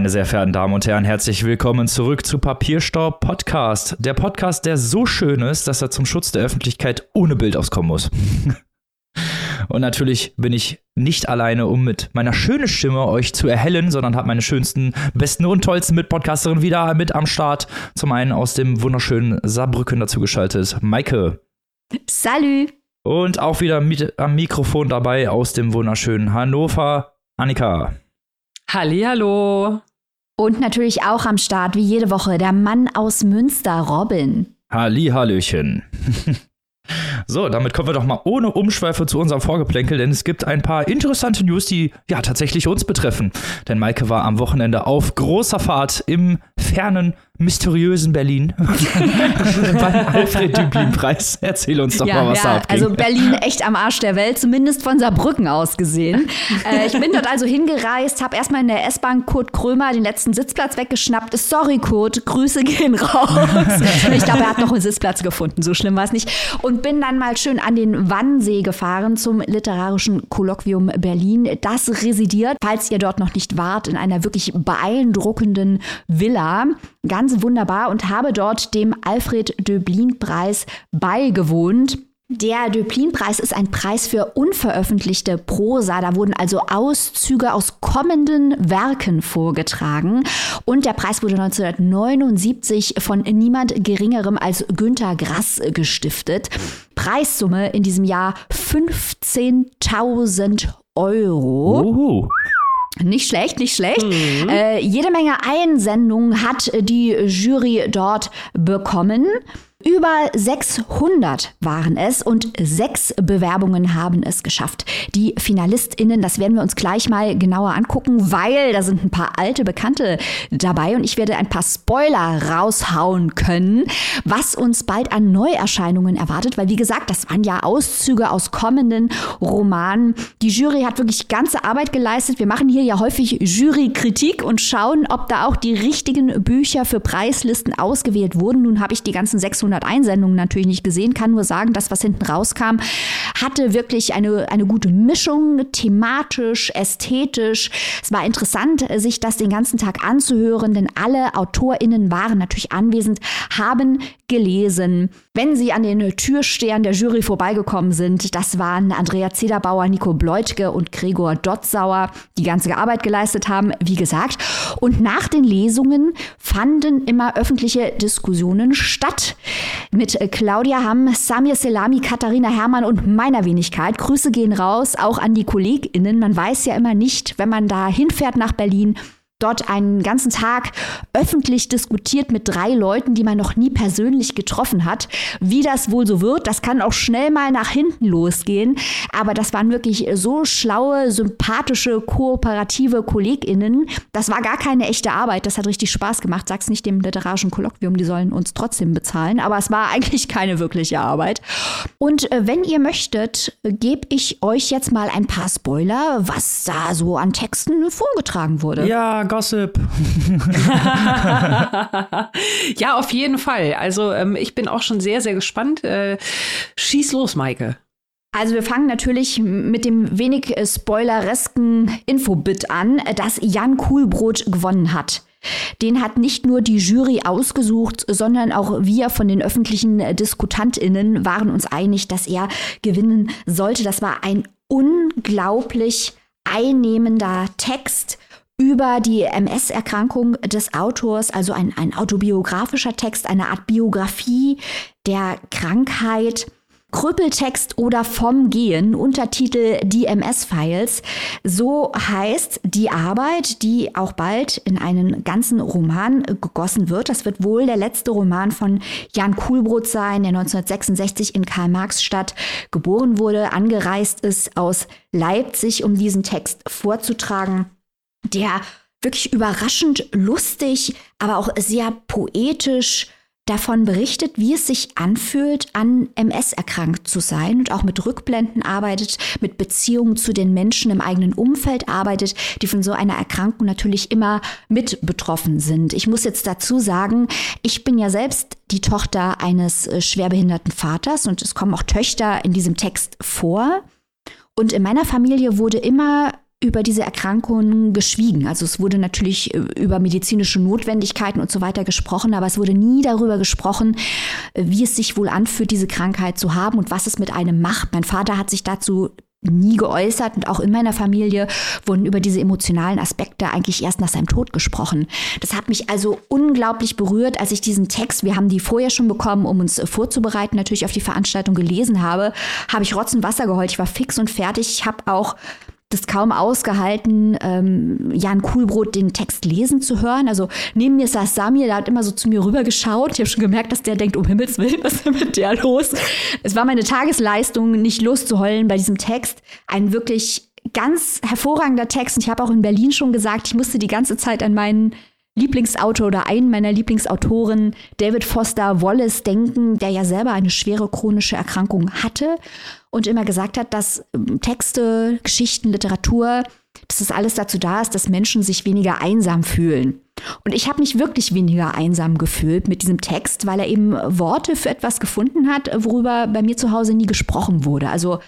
Meine sehr verehrten Damen und Herren, herzlich willkommen zurück zu Papierstaub Podcast. Der Podcast, der so schön ist, dass er zum Schutz der Öffentlichkeit ohne Bild auskommen muss. und natürlich bin ich nicht alleine, um mit meiner schönen Stimme euch zu erhellen, sondern habe meine schönsten, besten und tollsten Mitpodcasterinnen wieder mit am Start. Zum einen aus dem wunderschönen Saarbrücken dazu geschaltet, Maike. Salü. Und auch wieder mit am Mikrofon dabei aus dem wunderschönen Hannover, Annika. Hallihallo. Und natürlich auch am Start, wie jede Woche, der Mann aus Münster, Robin. Hallihallöchen. So, damit kommen wir doch mal ohne Umschweife zu unserem Vorgeplänkel, denn es gibt ein paar interessante News, die ja tatsächlich uns betreffen. Denn Maike war am Wochenende auf großer Fahrt im fernen mysteriösen Berlin beim Alfred Düblin-Preis. Erzähl uns doch ja, mal, was ja, da abging. Also Berlin echt am Arsch der Welt, zumindest von Saarbrücken aus gesehen. äh, ich bin dort also hingereist, habe erstmal in der S-Bahn Kurt Krömer den letzten Sitzplatz weggeschnappt. Sorry, Kurt, Grüße gehen raus. ich glaube, er hat noch einen Sitzplatz gefunden, so schlimm war es nicht. Und bin dann mal schön an den Wannsee gefahren zum Literarischen Kolloquium Berlin. Das residiert, falls ihr dort noch nicht wart, in einer wirklich beeindruckenden Villa. Ganz ganz wunderbar und habe dort dem Alfred Döblin-Preis beigewohnt. Der Döblin-Preis ist ein Preis für unveröffentlichte Prosa. Da wurden also Auszüge aus kommenden Werken vorgetragen. Und der Preis wurde 1979 von niemand Geringerem als Günter Grass gestiftet. Preissumme in diesem Jahr 15.000 Euro. Uhu. Nicht schlecht, nicht schlecht. Mhm. Äh, jede Menge Einsendungen hat die Jury dort bekommen. Über 600 waren es und sechs Bewerbungen haben es geschafft. Die FinalistInnen, das werden wir uns gleich mal genauer angucken, weil da sind ein paar alte Bekannte dabei und ich werde ein paar Spoiler raushauen können, was uns bald an Neuerscheinungen erwartet, weil wie gesagt, das waren ja Auszüge aus kommenden Romanen. Die Jury hat wirklich ganze Arbeit geleistet. Wir machen hier ja häufig Jurykritik und schauen, ob da auch die richtigen Bücher für Preislisten ausgewählt wurden. Nun habe ich die ganzen 600 500 Einsendungen natürlich nicht gesehen, kann nur sagen, das, was hinten rauskam, hatte wirklich eine, eine gute Mischung, thematisch, ästhetisch. Es war interessant, sich das den ganzen Tag anzuhören, denn alle AutorInnen waren natürlich anwesend, haben gelesen. Wenn sie an den Türstern der Jury vorbeigekommen sind, das waren Andrea Zederbauer, Nico Bleutke und Gregor Dotzauer, die ganze Arbeit geleistet haben, wie gesagt. Und nach den Lesungen fanden immer öffentliche Diskussionen statt. Mit Claudia Hamm, Samir Selami, Katharina Herrmann und meiner Wenigkeit. Grüße gehen raus, auch an die KollegInnen. Man weiß ja immer nicht, wenn man da hinfährt nach Berlin, dort einen ganzen Tag öffentlich diskutiert mit drei Leuten, die man noch nie persönlich getroffen hat. Wie das wohl so wird, das kann auch schnell mal nach hinten losgehen. Aber das waren wirklich so schlaue, sympathische, kooperative KollegInnen. Das war gar keine echte Arbeit. Das hat richtig Spaß gemacht. Sag's nicht dem literarischen Kolloquium, die sollen uns trotzdem bezahlen. Aber es war eigentlich keine wirkliche Arbeit. Und äh, wenn ihr möchtet, gebe ich euch jetzt mal ein paar Spoiler, was da so an Texten vorgetragen wurde. Ja, Gossip. ja, auf jeden Fall. Also ähm, ich bin auch schon sehr, sehr gespannt. Äh, schieß los, Maike. Also wir fangen natürlich mit dem wenig äh, spoileresken Infobit an, dass Jan Kuhlbrot gewonnen hat. Den hat nicht nur die Jury ausgesucht, sondern auch wir von den öffentlichen äh, Diskutantinnen waren uns einig, dass er gewinnen sollte. Das war ein unglaublich einnehmender Text über die MS-Erkrankung des Autors, also ein, ein autobiografischer Text, eine Art Biografie der Krankheit. Krüppeltext oder vom Gehen, Untertitel Die MS-Files. So heißt die Arbeit, die auch bald in einen ganzen Roman gegossen wird. Das wird wohl der letzte Roman von Jan Kuhlbrot sein, der 1966 in Karl-Marx-Stadt geboren wurde, angereist ist aus Leipzig, um diesen Text vorzutragen der wirklich überraschend lustig, aber auch sehr poetisch davon berichtet, wie es sich anfühlt, an MS erkrankt zu sein und auch mit Rückblenden arbeitet, mit Beziehungen zu den Menschen im eigenen Umfeld arbeitet, die von so einer Erkrankung natürlich immer mit betroffen sind. Ich muss jetzt dazu sagen, ich bin ja selbst die Tochter eines äh, schwerbehinderten Vaters und es kommen auch Töchter in diesem Text vor. Und in meiner Familie wurde immer über diese Erkrankungen geschwiegen. Also es wurde natürlich äh, über medizinische Notwendigkeiten und so weiter gesprochen, aber es wurde nie darüber gesprochen, äh, wie es sich wohl anfühlt, diese Krankheit zu haben und was es mit einem macht. Mein Vater hat sich dazu nie geäußert und auch in meiner Familie wurden über diese emotionalen Aspekte eigentlich erst nach seinem Tod gesprochen. Das hat mich also unglaublich berührt, als ich diesen Text, wir haben die vorher schon bekommen, um uns vorzubereiten, natürlich auf die Veranstaltung gelesen habe, habe ich Rotzen Wasser geheult. Ich war fix und fertig. Ich habe auch das kaum ausgehalten, ähm, Jan Kuhlbrot den Text lesen zu hören. Also neben mir saß Samir, der hat immer so zu mir rüber geschaut. Ich habe schon gemerkt, dass der denkt, um Himmels Willen, was ist denn mit der los? Es war meine Tagesleistung, nicht loszuheulen bei diesem Text. Ein wirklich ganz hervorragender Text. Und ich habe auch in Berlin schon gesagt, ich musste die ganze Zeit an meinen Lieblingsautor oder einen meiner Lieblingsautoren, David Foster Wallace, denken, der ja selber eine schwere chronische Erkrankung hatte und immer gesagt hat, dass ähm, Texte, Geschichten, Literatur, dass es alles dazu da ist, dass Menschen sich weniger einsam fühlen. Und ich habe mich wirklich weniger einsam gefühlt mit diesem Text, weil er eben Worte für etwas gefunden hat, worüber bei mir zu Hause nie gesprochen wurde. Also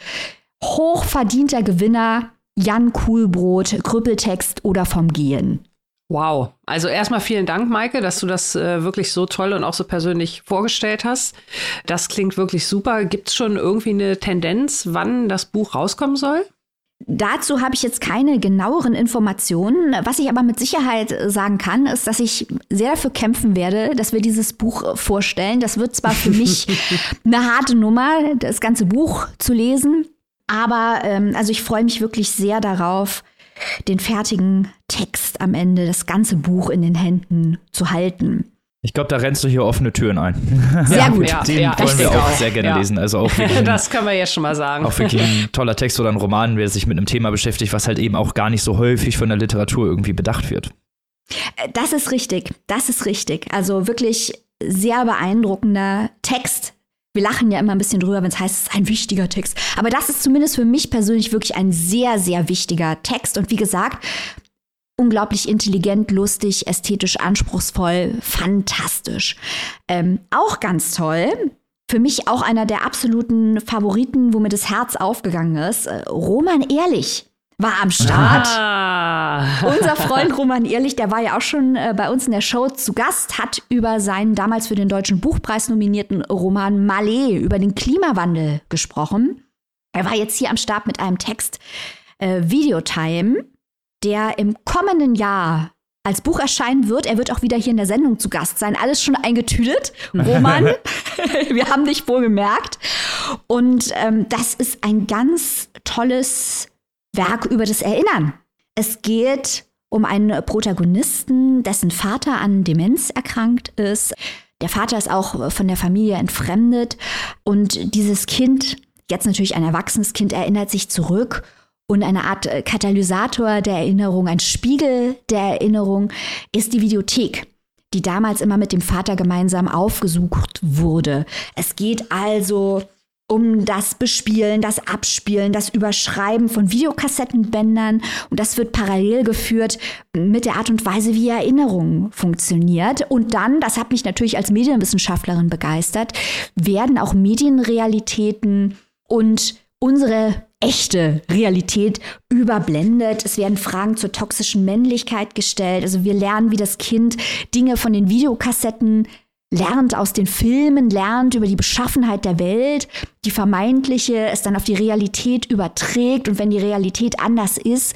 hochverdienter Gewinner, Jan Kuhlbrot, Krüppeltext oder vom Gehen. Wow. Also erstmal vielen Dank, Maike, dass du das äh, wirklich so toll und auch so persönlich vorgestellt hast. Das klingt wirklich super. Gibt es schon irgendwie eine Tendenz, wann das Buch rauskommen soll? Dazu habe ich jetzt keine genaueren Informationen. Was ich aber mit Sicherheit sagen kann, ist, dass ich sehr dafür kämpfen werde, dass wir dieses Buch vorstellen. Das wird zwar für mich eine harte Nummer, das ganze Buch zu lesen, aber ähm, also ich freue mich wirklich sehr darauf, den fertigen Text am Ende, das ganze Buch in den Händen zu halten. Ich glaube, da rennst du hier offene Türen ein. Sehr ja, gut. Ja, Den ja, wollen wir auch, auch sehr gerne lesen. Also auch wirklich das können wir jetzt schon mal sagen. Auch wirklich ein toller Text oder ein Roman, der sich mit einem Thema beschäftigt, was halt eben auch gar nicht so häufig von der Literatur irgendwie bedacht wird. Äh, das ist richtig. Das ist richtig. Also wirklich sehr beeindruckender Text, wir lachen ja immer ein bisschen drüber, wenn es heißt, es ist ein wichtiger Text. Aber das ist zumindest für mich persönlich wirklich ein sehr, sehr wichtiger Text. Und wie gesagt, unglaublich intelligent, lustig, ästhetisch anspruchsvoll, fantastisch. Ähm, auch ganz toll. Für mich auch einer der absoluten Favoriten, wo mir das Herz aufgegangen ist. Äh, Roman Ehrlich war am Start. Ah. Unser Freund Roman Ehrlich, der war ja auch schon äh, bei uns in der Show zu Gast, hat über seinen damals für den Deutschen Buchpreis nominierten Roman Malé über den Klimawandel gesprochen. Er war jetzt hier am Start mit einem Text äh, Videotime, der im kommenden Jahr als Buch erscheinen wird. Er wird auch wieder hier in der Sendung zu Gast sein. Alles schon eingetütet. Roman, wir haben dich wohl gemerkt. Und ähm, das ist ein ganz tolles Werk über das Erinnern. Es geht um einen Protagonisten, dessen Vater an Demenz erkrankt ist. Der Vater ist auch von der Familie entfremdet und dieses Kind, jetzt natürlich ein erwachsenes Kind, erinnert sich zurück und eine Art Katalysator der Erinnerung, ein Spiegel der Erinnerung ist die Videothek die damals immer mit dem Vater gemeinsam aufgesucht wurde. Es geht also um das Bespielen, das Abspielen, das Überschreiben von Videokassettenbändern. Und das wird parallel geführt mit der Art und Weise, wie Erinnerung funktioniert. Und dann, das hat mich natürlich als Medienwissenschaftlerin begeistert, werden auch Medienrealitäten und unsere echte Realität überblendet. Es werden Fragen zur toxischen Männlichkeit gestellt. Also wir lernen, wie das Kind Dinge von den Videokassetten lernt aus den Filmen, lernt über die Beschaffenheit der Welt, die vermeintliche es dann auf die Realität überträgt und wenn die Realität anders ist,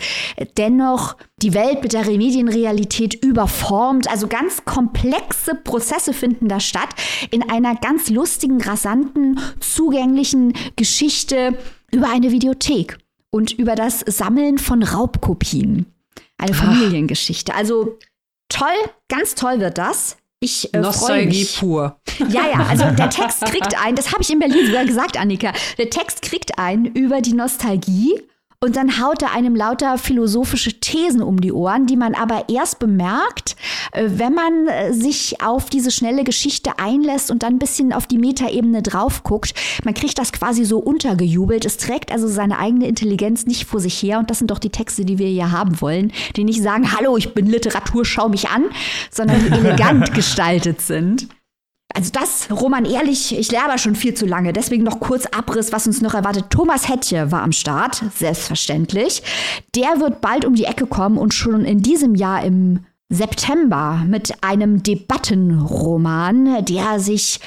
dennoch die Welt mit der Medienrealität überformt. Also ganz komplexe Prozesse finden da statt in einer ganz lustigen, rasanten, zugänglichen Geschichte über eine Videothek und über das Sammeln von Raubkopien. Eine Familiengeschichte. Also toll, ganz toll wird das. Ich äh, Nostalgie pur. Ja, ja, also der Text kriegt ein, das habe ich in Berlin sogar gesagt, Annika. Der Text kriegt ein über die Nostalgie und dann haut er einem lauter philosophische Thesen um die Ohren, die man aber erst bemerkt, äh, wenn man äh, sich auf diese schnelle Geschichte einlässt und dann ein bisschen auf die Metaebene drauf guckt. Man kriegt das quasi so untergejubelt. Es trägt also seine eigene Intelligenz nicht vor sich her. Und das sind doch die Texte, die wir hier haben wollen, die nicht sagen, hallo, ich bin Literatur, schau mich an, sondern die elegant gestaltet sind. Also das, Roman Ehrlich, ich lehre aber schon viel zu lange. Deswegen noch kurz Abriss, was uns noch erwartet. Thomas Hettje war am Start, selbstverständlich. Der wird bald um die Ecke kommen und schon in diesem Jahr im September mit einem Debattenroman, der sich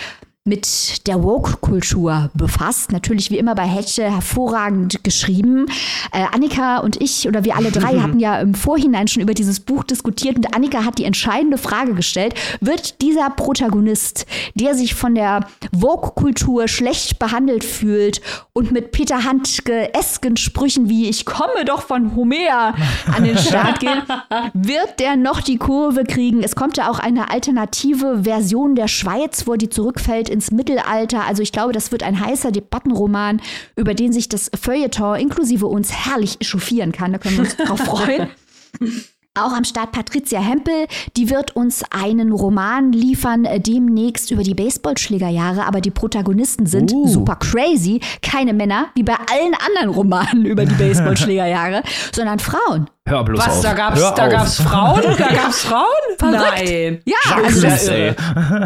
mit der Woke-Kultur befasst. Natürlich wie immer bei Hetche hervorragend geschrieben. Äh, Annika und ich oder wir alle drei hatten ja im Vorhinein schon über dieses Buch diskutiert und Annika hat die entscheidende Frage gestellt, wird dieser Protagonist, der sich von der Vogue-Kultur schlecht behandelt fühlt und mit Peter Handke-esken Sprüchen wie ich komme doch von Homer an den Start geht, wird der noch die Kurve kriegen? Es kommt ja auch eine alternative Version der Schweiz, wo die zurückfällt ins Mittelalter. Also ich glaube, das wird ein heißer Debattenroman, über den sich das Feuilleton inklusive uns herrlich echauffieren kann. Da können wir uns drauf freuen. Auch am Start Patricia Hempel, die wird uns einen Roman liefern, äh, demnächst über die Baseballschlägerjahre, aber die Protagonisten sind uh. super crazy, keine Männer, wie bei allen anderen Romanen über die Baseballschlägerjahre, sondern Frauen. Hör bloß Was, auf. da gab's, Hör da auf. gab's Frauen? Da gab's Frauen? Verrückt. Nein. Ja, Jacques also das,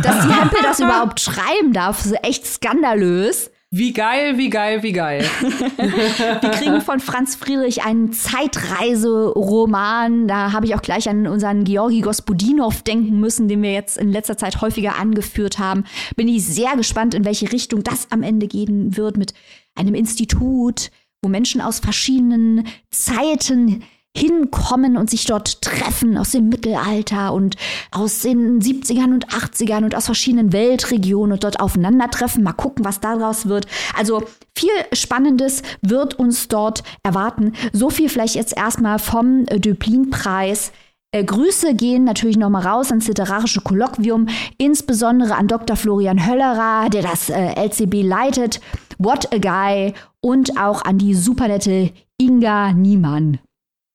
dass die Hempel das überhaupt schreiben darf, ist echt skandalös. Wie geil, wie geil, wie geil. Wir kriegen von Franz Friedrich einen Zeitreiseroman. Da habe ich auch gleich an unseren Georgi Gospodinov denken müssen, den wir jetzt in letzter Zeit häufiger angeführt haben. Bin ich sehr gespannt, in welche Richtung das am Ende gehen wird mit einem Institut, wo Menschen aus verschiedenen Zeiten hinkommen und sich dort treffen aus dem Mittelalter und aus den 70ern und 80ern und aus verschiedenen Weltregionen und dort aufeinandertreffen. Mal gucken, was daraus wird. Also viel Spannendes wird uns dort erwarten. So viel vielleicht jetzt erstmal vom äh, Döblin-Preis. Äh, Grüße gehen natürlich nochmal raus ans literarische Kolloquium, insbesondere an Dr. Florian Höllerer, der das äh, LCB leitet, What a Guy und auch an die supernette Inga Niemann.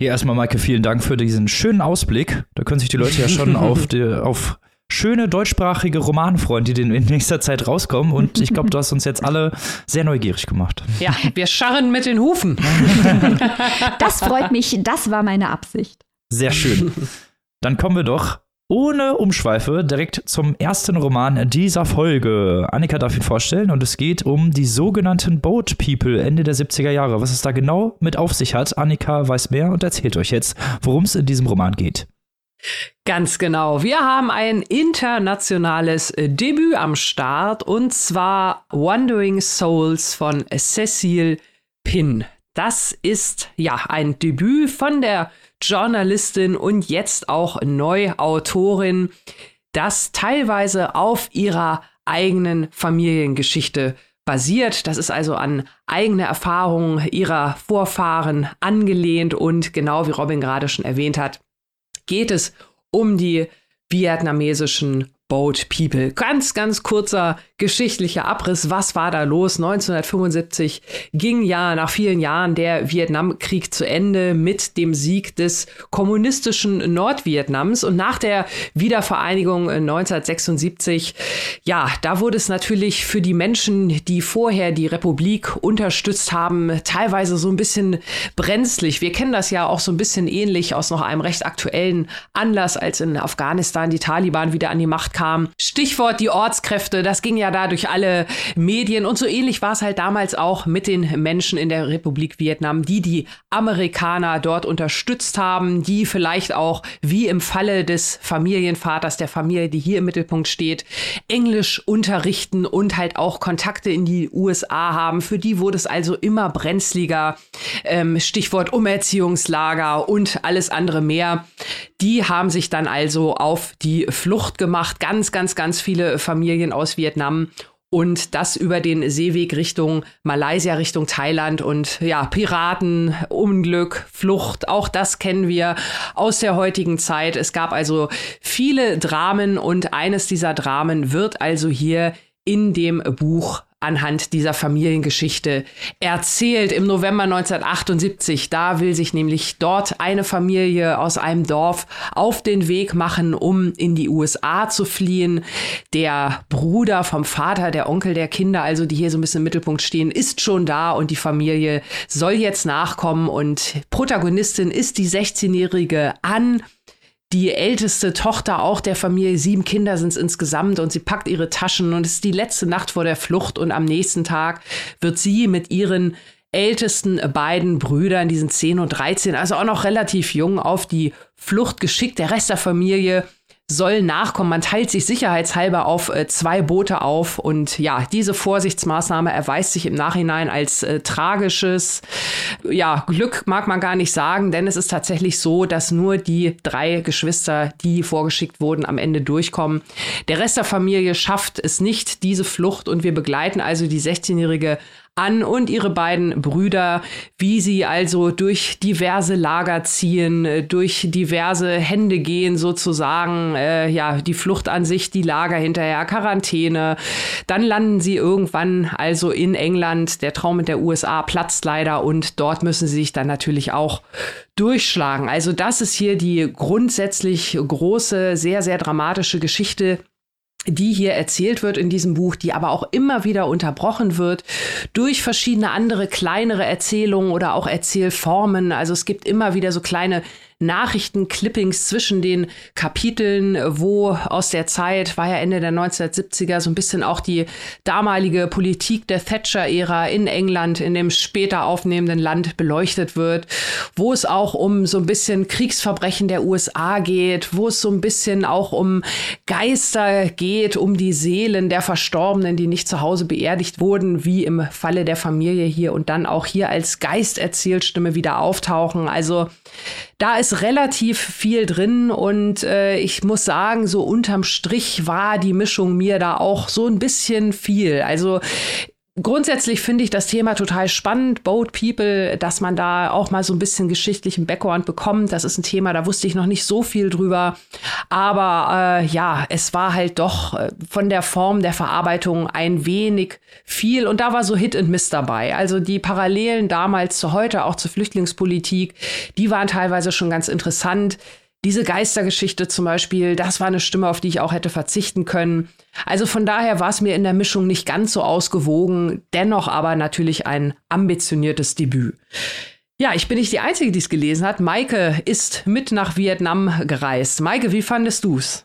Hier erstmal, Maike, vielen Dank für diesen schönen Ausblick. Da können sich die Leute ja schon auf, die, auf schöne deutschsprachige Romane freuen, die in nächster Zeit rauskommen. Und ich glaube, du hast uns jetzt alle sehr neugierig gemacht. Ja, wir scharren mit den Hufen. Das freut mich, das war meine Absicht. Sehr schön. Dann kommen wir doch ohne Umschweife direkt zum ersten Roman dieser Folge. Annika darf ihn vorstellen und es geht um die sogenannten Boat People Ende der 70er Jahre. Was es da genau mit auf sich hat, Annika weiß mehr und erzählt euch jetzt, worum es in diesem Roman geht. Ganz genau. Wir haben ein internationales Debüt am Start und zwar Wandering Souls von Cecil Pin. Das ist ja ein Debüt von der Journalistin und jetzt auch Neuautorin, das teilweise auf ihrer eigenen Familiengeschichte basiert. Das ist also an eigene Erfahrungen ihrer Vorfahren angelehnt und genau wie Robin gerade schon erwähnt hat, geht es um die vietnamesischen Boat People. Ganz, ganz kurzer geschichtlicher Abriss. Was war da los? 1975 ging ja nach vielen Jahren der Vietnamkrieg zu Ende mit dem Sieg des kommunistischen Nordvietnams. Und nach der Wiedervereinigung 1976, ja, da wurde es natürlich für die Menschen, die vorher die Republik unterstützt haben, teilweise so ein bisschen brenzlig. Wir kennen das ja auch so ein bisschen ähnlich aus noch einem recht aktuellen Anlass, als in Afghanistan die Taliban wieder an die Macht kam. Stichwort die Ortskräfte, das ging ja da durch alle Medien und so ähnlich war es halt damals auch mit den Menschen in der Republik Vietnam, die die Amerikaner dort unterstützt haben, die vielleicht auch wie im Falle des Familienvaters der Familie, die hier im Mittelpunkt steht, Englisch unterrichten und halt auch Kontakte in die USA haben. Für die wurde es also immer brenzliger. Ähm, Stichwort Umerziehungslager und alles andere mehr. Die haben sich dann also auf die Flucht gemacht. Ganz, ganz, ganz viele Familien aus Vietnam. Und das über den Seeweg Richtung Malaysia, Richtung Thailand und ja, Piraten, Unglück, Flucht, auch das kennen wir aus der heutigen Zeit. Es gab also viele Dramen und eines dieser Dramen wird also hier in dem Buch anhand dieser Familiengeschichte erzählt. Im November 1978, da will sich nämlich dort eine Familie aus einem Dorf auf den Weg machen, um in die USA zu fliehen. Der Bruder vom Vater, der Onkel der Kinder, also die hier so ein bisschen im Mittelpunkt stehen, ist schon da und die Familie soll jetzt nachkommen und Protagonistin ist die 16-jährige Anne die älteste Tochter auch der Familie. Sieben Kinder sind es insgesamt und sie packt ihre Taschen und es ist die letzte Nacht vor der Flucht und am nächsten Tag wird sie mit ihren ältesten beiden Brüdern, die sind 10 und 13, also auch noch relativ jung, auf die Flucht geschickt. Der Rest der Familie soll nachkommen. Man teilt sich sicherheitshalber auf äh, zwei Boote auf und ja, diese Vorsichtsmaßnahme erweist sich im Nachhinein als äh, tragisches, ja, Glück mag man gar nicht sagen, denn es ist tatsächlich so, dass nur die drei Geschwister, die vorgeschickt wurden, am Ende durchkommen. Der Rest der Familie schafft es nicht, diese Flucht und wir begleiten also die 16-jährige an und ihre beiden Brüder, wie sie also durch diverse Lager ziehen, äh, durch diverse Hände gehen sozusagen, äh, ja, die Flucht an sich, die Lager hinterher, Quarantäne. Dann landen sie irgendwann also in England. Der Traum mit der USA platzt leider und dort müssen sie sich dann natürlich auch durchschlagen. Also das ist hier die grundsätzlich große, sehr, sehr dramatische Geschichte die hier erzählt wird in diesem Buch, die aber auch immer wieder unterbrochen wird durch verschiedene andere kleinere Erzählungen oder auch Erzählformen. Also es gibt immer wieder so kleine Nachrichtenclippings zwischen den Kapiteln, wo aus der Zeit, war ja Ende der 1970er, so ein bisschen auch die damalige Politik der Thatcher-Ära in England, in dem später aufnehmenden Land beleuchtet wird, wo es auch um so ein bisschen Kriegsverbrechen der USA geht, wo es so ein bisschen auch um Geister geht, um die Seelen der Verstorbenen, die nicht zu Hause beerdigt wurden, wie im Falle der Familie hier und dann auch hier als Geisterzählstimme wieder auftauchen. Also da ist relativ viel drin und äh, ich muss sagen, so unterm Strich war die Mischung mir da auch so ein bisschen viel. Also Grundsätzlich finde ich das Thema total spannend, Boat People, dass man da auch mal so ein bisschen geschichtlichen Background bekommt. Das ist ein Thema, da wusste ich noch nicht so viel drüber. Aber äh, ja, es war halt doch äh, von der Form der Verarbeitung ein wenig viel. Und da war so Hit and Miss dabei. Also die Parallelen damals zu heute, auch zur Flüchtlingspolitik, die waren teilweise schon ganz interessant. Diese Geistergeschichte zum Beispiel, das war eine Stimme, auf die ich auch hätte verzichten können. Also von daher war es mir in der Mischung nicht ganz so ausgewogen, dennoch aber natürlich ein ambitioniertes Debüt. Ja, ich bin nicht die Einzige, die es gelesen hat. Maike ist mit nach Vietnam gereist. Maike, wie fandest du's?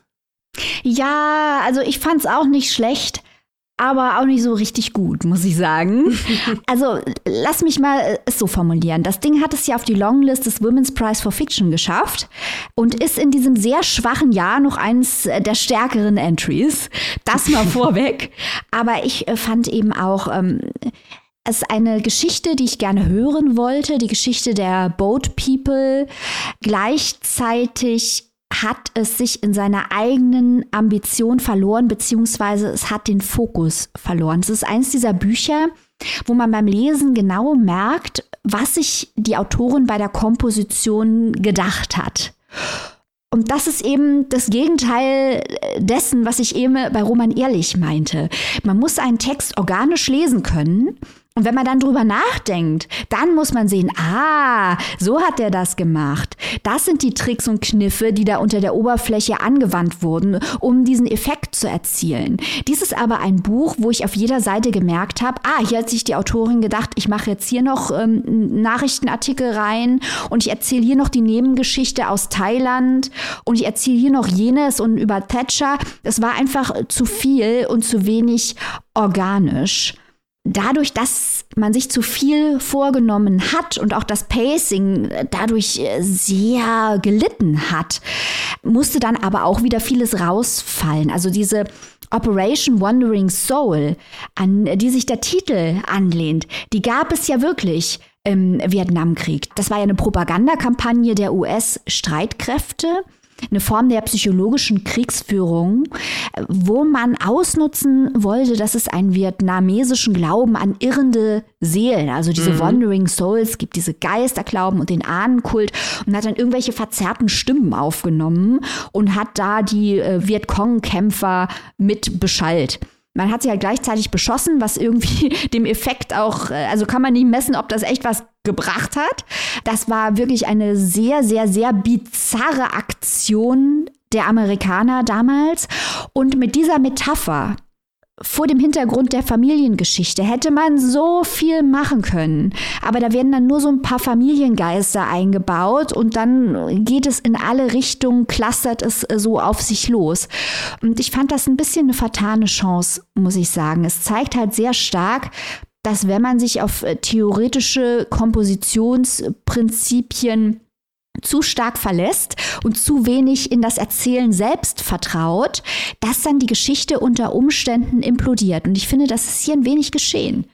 Ja, also ich fand's auch nicht schlecht aber auch nicht so richtig gut, muss ich sagen. Also lass mich mal es so formulieren. Das Ding hat es ja auf die Longlist des Women's Prize for Fiction geschafft und ist in diesem sehr schwachen Jahr noch eines der stärkeren Entries. Das mal vorweg. Aber ich äh, fand eben auch, ähm, es ist eine Geschichte, die ich gerne hören wollte, die Geschichte der Boat People. Gleichzeitig hat es sich in seiner eigenen Ambition verloren, beziehungsweise es hat den Fokus verloren. Es ist eines dieser Bücher, wo man beim Lesen genau merkt, was sich die Autorin bei der Komposition gedacht hat. Und das ist eben das Gegenteil dessen, was ich eben bei Roman Ehrlich meinte. Man muss einen Text organisch lesen können und wenn man dann drüber nachdenkt, dann muss man sehen, ah, so hat er das gemacht. Das sind die Tricks und Kniffe, die da unter der Oberfläche angewandt wurden, um diesen Effekt zu erzielen. Dies ist aber ein Buch, wo ich auf jeder Seite gemerkt habe, ah, hier hat sich die Autorin gedacht, ich mache jetzt hier noch ähm, Nachrichtenartikel rein und ich erzähle hier noch die Nebengeschichte aus Thailand und ich erzähle hier noch jenes und über Thatcher. Es war einfach zu viel und zu wenig organisch dadurch, dass man sich zu viel vorgenommen hat und auch das Pacing dadurch äh, sehr gelitten hat, musste dann aber auch wieder vieles rausfallen. Also diese Operation Wandering Soul, an die sich der Titel anlehnt, die gab es ja wirklich im Vietnamkrieg. Das war ja eine Propagandakampagne der US-Streitkräfte eine Form der psychologischen Kriegsführung, wo man ausnutzen wollte, dass es einen vietnamesischen Glauben an irrende Seelen, also diese mhm. Wandering Souls, gibt diese Geisterglauben und den Ahnenkult und hat dann irgendwelche verzerrten Stimmen aufgenommen und hat da die äh, Vietcong-Kämpfer mit beschallt. Man hat sie halt gleichzeitig beschossen, was irgendwie dem Effekt auch, äh, also kann man nicht messen, ob das echt was gebracht hat. Das war wirklich eine sehr, sehr, sehr bizarre Aktion der Amerikaner damals. Und mit dieser Metapher vor dem Hintergrund der Familiengeschichte hätte man so viel machen können. Aber da werden dann nur so ein paar Familiengeister eingebaut und dann geht es in alle Richtungen, clustert es so auf sich los. Und ich fand das ein bisschen eine vertane Chance, muss ich sagen. Es zeigt halt sehr stark, dass wenn man sich auf äh, theoretische Kompositionsprinzipien zu stark verlässt und zu wenig in das Erzählen selbst vertraut, dass dann die Geschichte unter Umständen implodiert. Und ich finde, das ist hier ein wenig geschehen.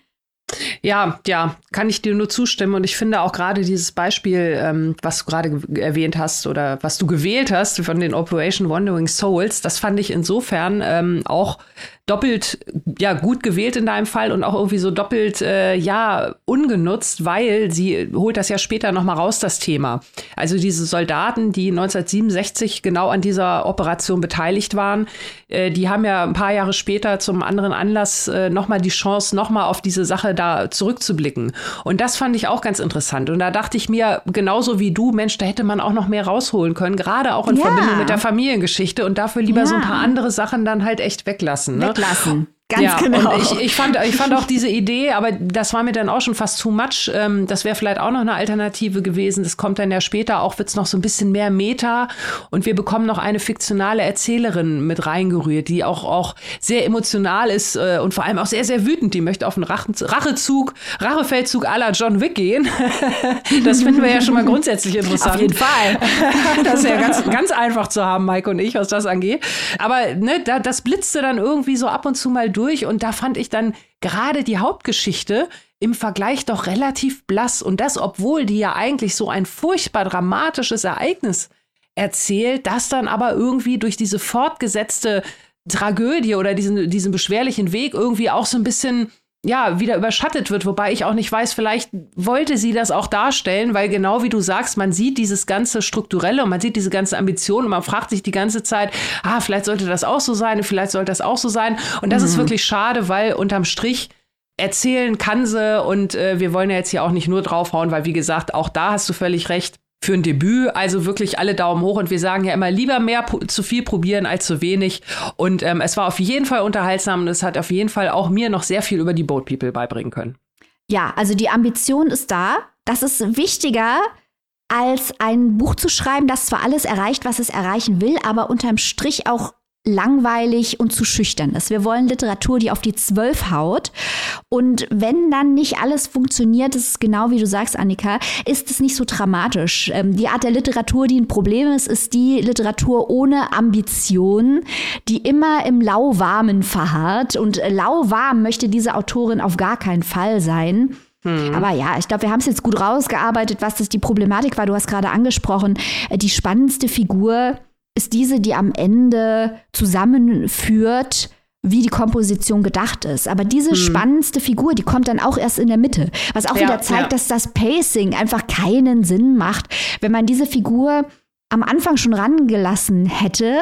Ja, ja, kann ich dir nur zustimmen. Und ich finde auch gerade dieses Beispiel, ähm, was du gerade erwähnt hast oder was du gewählt hast von den Operation Wandering Souls, das fand ich insofern ähm, auch doppelt ja gut gewählt in deinem Fall und auch irgendwie so doppelt äh, ja ungenutzt, weil sie holt das ja später noch mal raus das Thema. Also diese Soldaten, die 1967 genau an dieser Operation beteiligt waren, äh, die haben ja ein paar Jahre später zum anderen Anlass äh, noch mal die Chance noch mal auf diese Sache da zurückzublicken. Und das fand ich auch ganz interessant und da dachte ich mir genauso wie du, Mensch, da hätte man auch noch mehr rausholen können, gerade auch in ja. Verbindung mit der Familiengeschichte und dafür lieber ja. so ein paar andere Sachen dann halt echt weglassen. Ne? Weglassen. Ganz ja, genau. Und ich, ich, fand, ich fand auch diese Idee, aber das war mir dann auch schon fast too much. Ähm, das wäre vielleicht auch noch eine Alternative gewesen. Das kommt dann ja später auch, wird es noch so ein bisschen mehr Meta und wir bekommen noch eine fiktionale Erzählerin mit reingerührt, die auch, auch sehr emotional ist äh, und vor allem auch sehr, sehr wütend. Die möchte auf einen Rachen, Rachezug, Rachefeldzug la John Wick gehen. das finden wir ja schon mal grundsätzlich interessant. Auf jeden Fall. das ist ja ganz, ganz einfach zu haben, Mike und ich, was das angeht. Aber ne, da, das blitzte dann irgendwie so ab und zu mal durch durch. Und da fand ich dann gerade die Hauptgeschichte im Vergleich doch relativ blass. Und das, obwohl die ja eigentlich so ein furchtbar dramatisches Ereignis erzählt, das dann aber irgendwie durch diese fortgesetzte Tragödie oder diesen, diesen beschwerlichen Weg irgendwie auch so ein bisschen ja, wieder überschattet wird, wobei ich auch nicht weiß, vielleicht wollte sie das auch darstellen, weil genau wie du sagst, man sieht dieses ganze Strukturelle und man sieht diese ganze Ambition und man fragt sich die ganze Zeit, ah, vielleicht sollte das auch so sein, vielleicht sollte das auch so sein. Und das mhm. ist wirklich schade, weil unterm Strich erzählen kann sie und äh, wir wollen ja jetzt hier auch nicht nur draufhauen, weil wie gesagt, auch da hast du völlig recht für ein Debüt. Also wirklich alle Daumen hoch und wir sagen ja immer lieber mehr zu viel probieren als zu wenig. Und ähm, es war auf jeden Fall unterhaltsam und es hat auf jeden Fall auch mir noch sehr viel über die Boat People beibringen können. Ja, also die Ambition ist da. Das ist wichtiger als ein Buch zu schreiben, das zwar alles erreicht, was es erreichen will, aber unterm Strich auch langweilig und zu schüchtern ist. Wir wollen Literatur, die auf die Zwölf haut. Und wenn dann nicht alles funktioniert, das ist genau wie du sagst, Annika, ist es nicht so dramatisch. Ähm, die Art der Literatur, die ein Problem ist, ist die Literatur ohne Ambition, die immer im Lauwarmen verharrt. Und äh, lauwarm möchte diese Autorin auf gar keinen Fall sein. Hm. Aber ja, ich glaube, wir haben es jetzt gut rausgearbeitet, was das die Problematik war. Du hast gerade angesprochen, äh, die spannendste Figur ist diese, die am Ende zusammenführt, wie die Komposition gedacht ist. Aber diese hm. spannendste Figur, die kommt dann auch erst in der Mitte. Was auch ja, wieder zeigt, ja. dass das Pacing einfach keinen Sinn macht. Wenn man diese Figur am Anfang schon rangelassen hätte,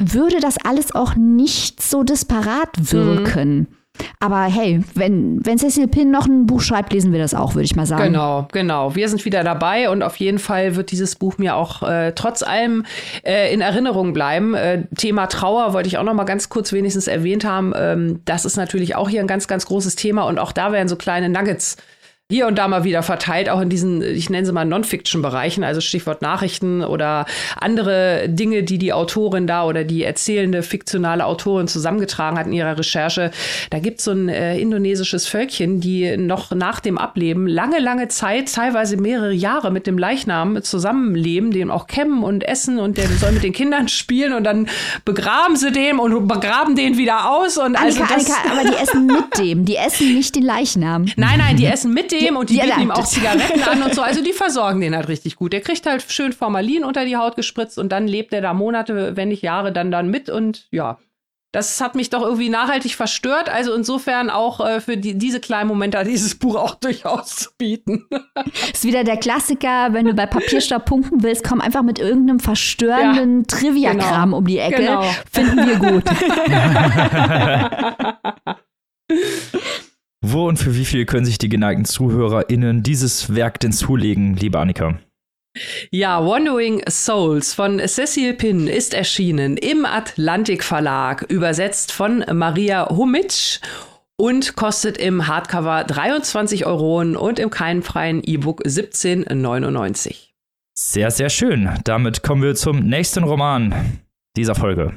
würde das alles auch nicht so disparat wirken. Hm. Aber hey, wenn, wenn Cecil Pin noch ein Buch schreibt, lesen wir das auch, würde ich mal sagen. Genau, genau. Wir sind wieder dabei und auf jeden Fall wird dieses Buch mir auch äh, trotz allem äh, in Erinnerung bleiben. Äh, Thema Trauer wollte ich auch noch mal ganz kurz wenigstens erwähnt haben. Ähm, das ist natürlich auch hier ein ganz, ganz großes Thema und auch da werden so kleine Nuggets hier und da mal wieder verteilt, auch in diesen, ich nenne sie mal Non-Fiction-Bereichen, also Stichwort Nachrichten oder andere Dinge, die die Autorin da oder die erzählende fiktionale Autorin zusammengetragen hat in ihrer Recherche. Da gibt es so ein äh, indonesisches Völkchen, die noch nach dem Ableben lange, lange Zeit, teilweise mehrere Jahre mit dem Leichnam zusammenleben, den auch kämmen und essen und der soll mit den Kindern spielen und dann begraben sie den und begraben den wieder aus. Und Annika, also das Annika, aber die essen mit dem, die essen nicht den Leichnam. Nein, nein, die essen mit dem dem und die bieten ihm auch Zigaretten an und so. Also die versorgen den halt richtig gut. Der kriegt halt schön Formalin unter die Haut gespritzt und dann lebt er da Monate, wenn nicht Jahre, dann dann mit und ja. Das hat mich doch irgendwie nachhaltig verstört. Also insofern auch äh, für die, diese kleinen Momente hat dieses Buch auch durchaus zu bieten. Ist wieder der Klassiker, wenn du bei Papierstab punkten willst, komm einfach mit irgendeinem verstörenden ja, Trivia-Kram genau, um die Ecke. Genau. Finden wir gut. Wo und für wie viel können sich die geneigten ZuhörerInnen dieses Werk denn zulegen, liebe Annika? Ja, Wandering Souls von Cecil Pinn ist erschienen im Atlantik Verlag, übersetzt von Maria Humitsch und kostet im Hardcover 23 Euro und im keimfreien E-Book 17,99. Sehr, sehr schön. Damit kommen wir zum nächsten Roman dieser Folge.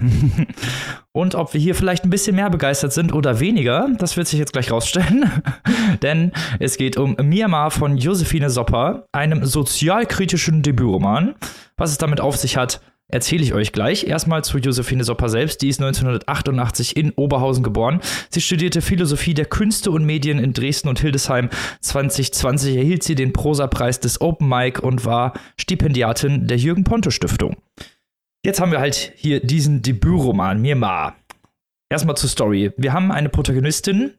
Und ob wir hier vielleicht ein bisschen mehr begeistert sind oder weniger, das wird sich jetzt gleich rausstellen. Denn es geht um Myanmar von Josephine Sopper, einem sozialkritischen Debütroman. Was es damit auf sich hat, erzähle ich euch gleich. Erstmal zu Josephine Sopper selbst. Die ist 1988 in Oberhausen geboren. Sie studierte Philosophie der Künste und Medien in Dresden und Hildesheim. 2020 erhielt sie den Prosa-Preis des Open Mic und war Stipendiatin der Jürgen Ponto Stiftung. Jetzt haben wir halt hier diesen Debütroman, Myanmar. Erstmal zur Story. Wir haben eine Protagonistin,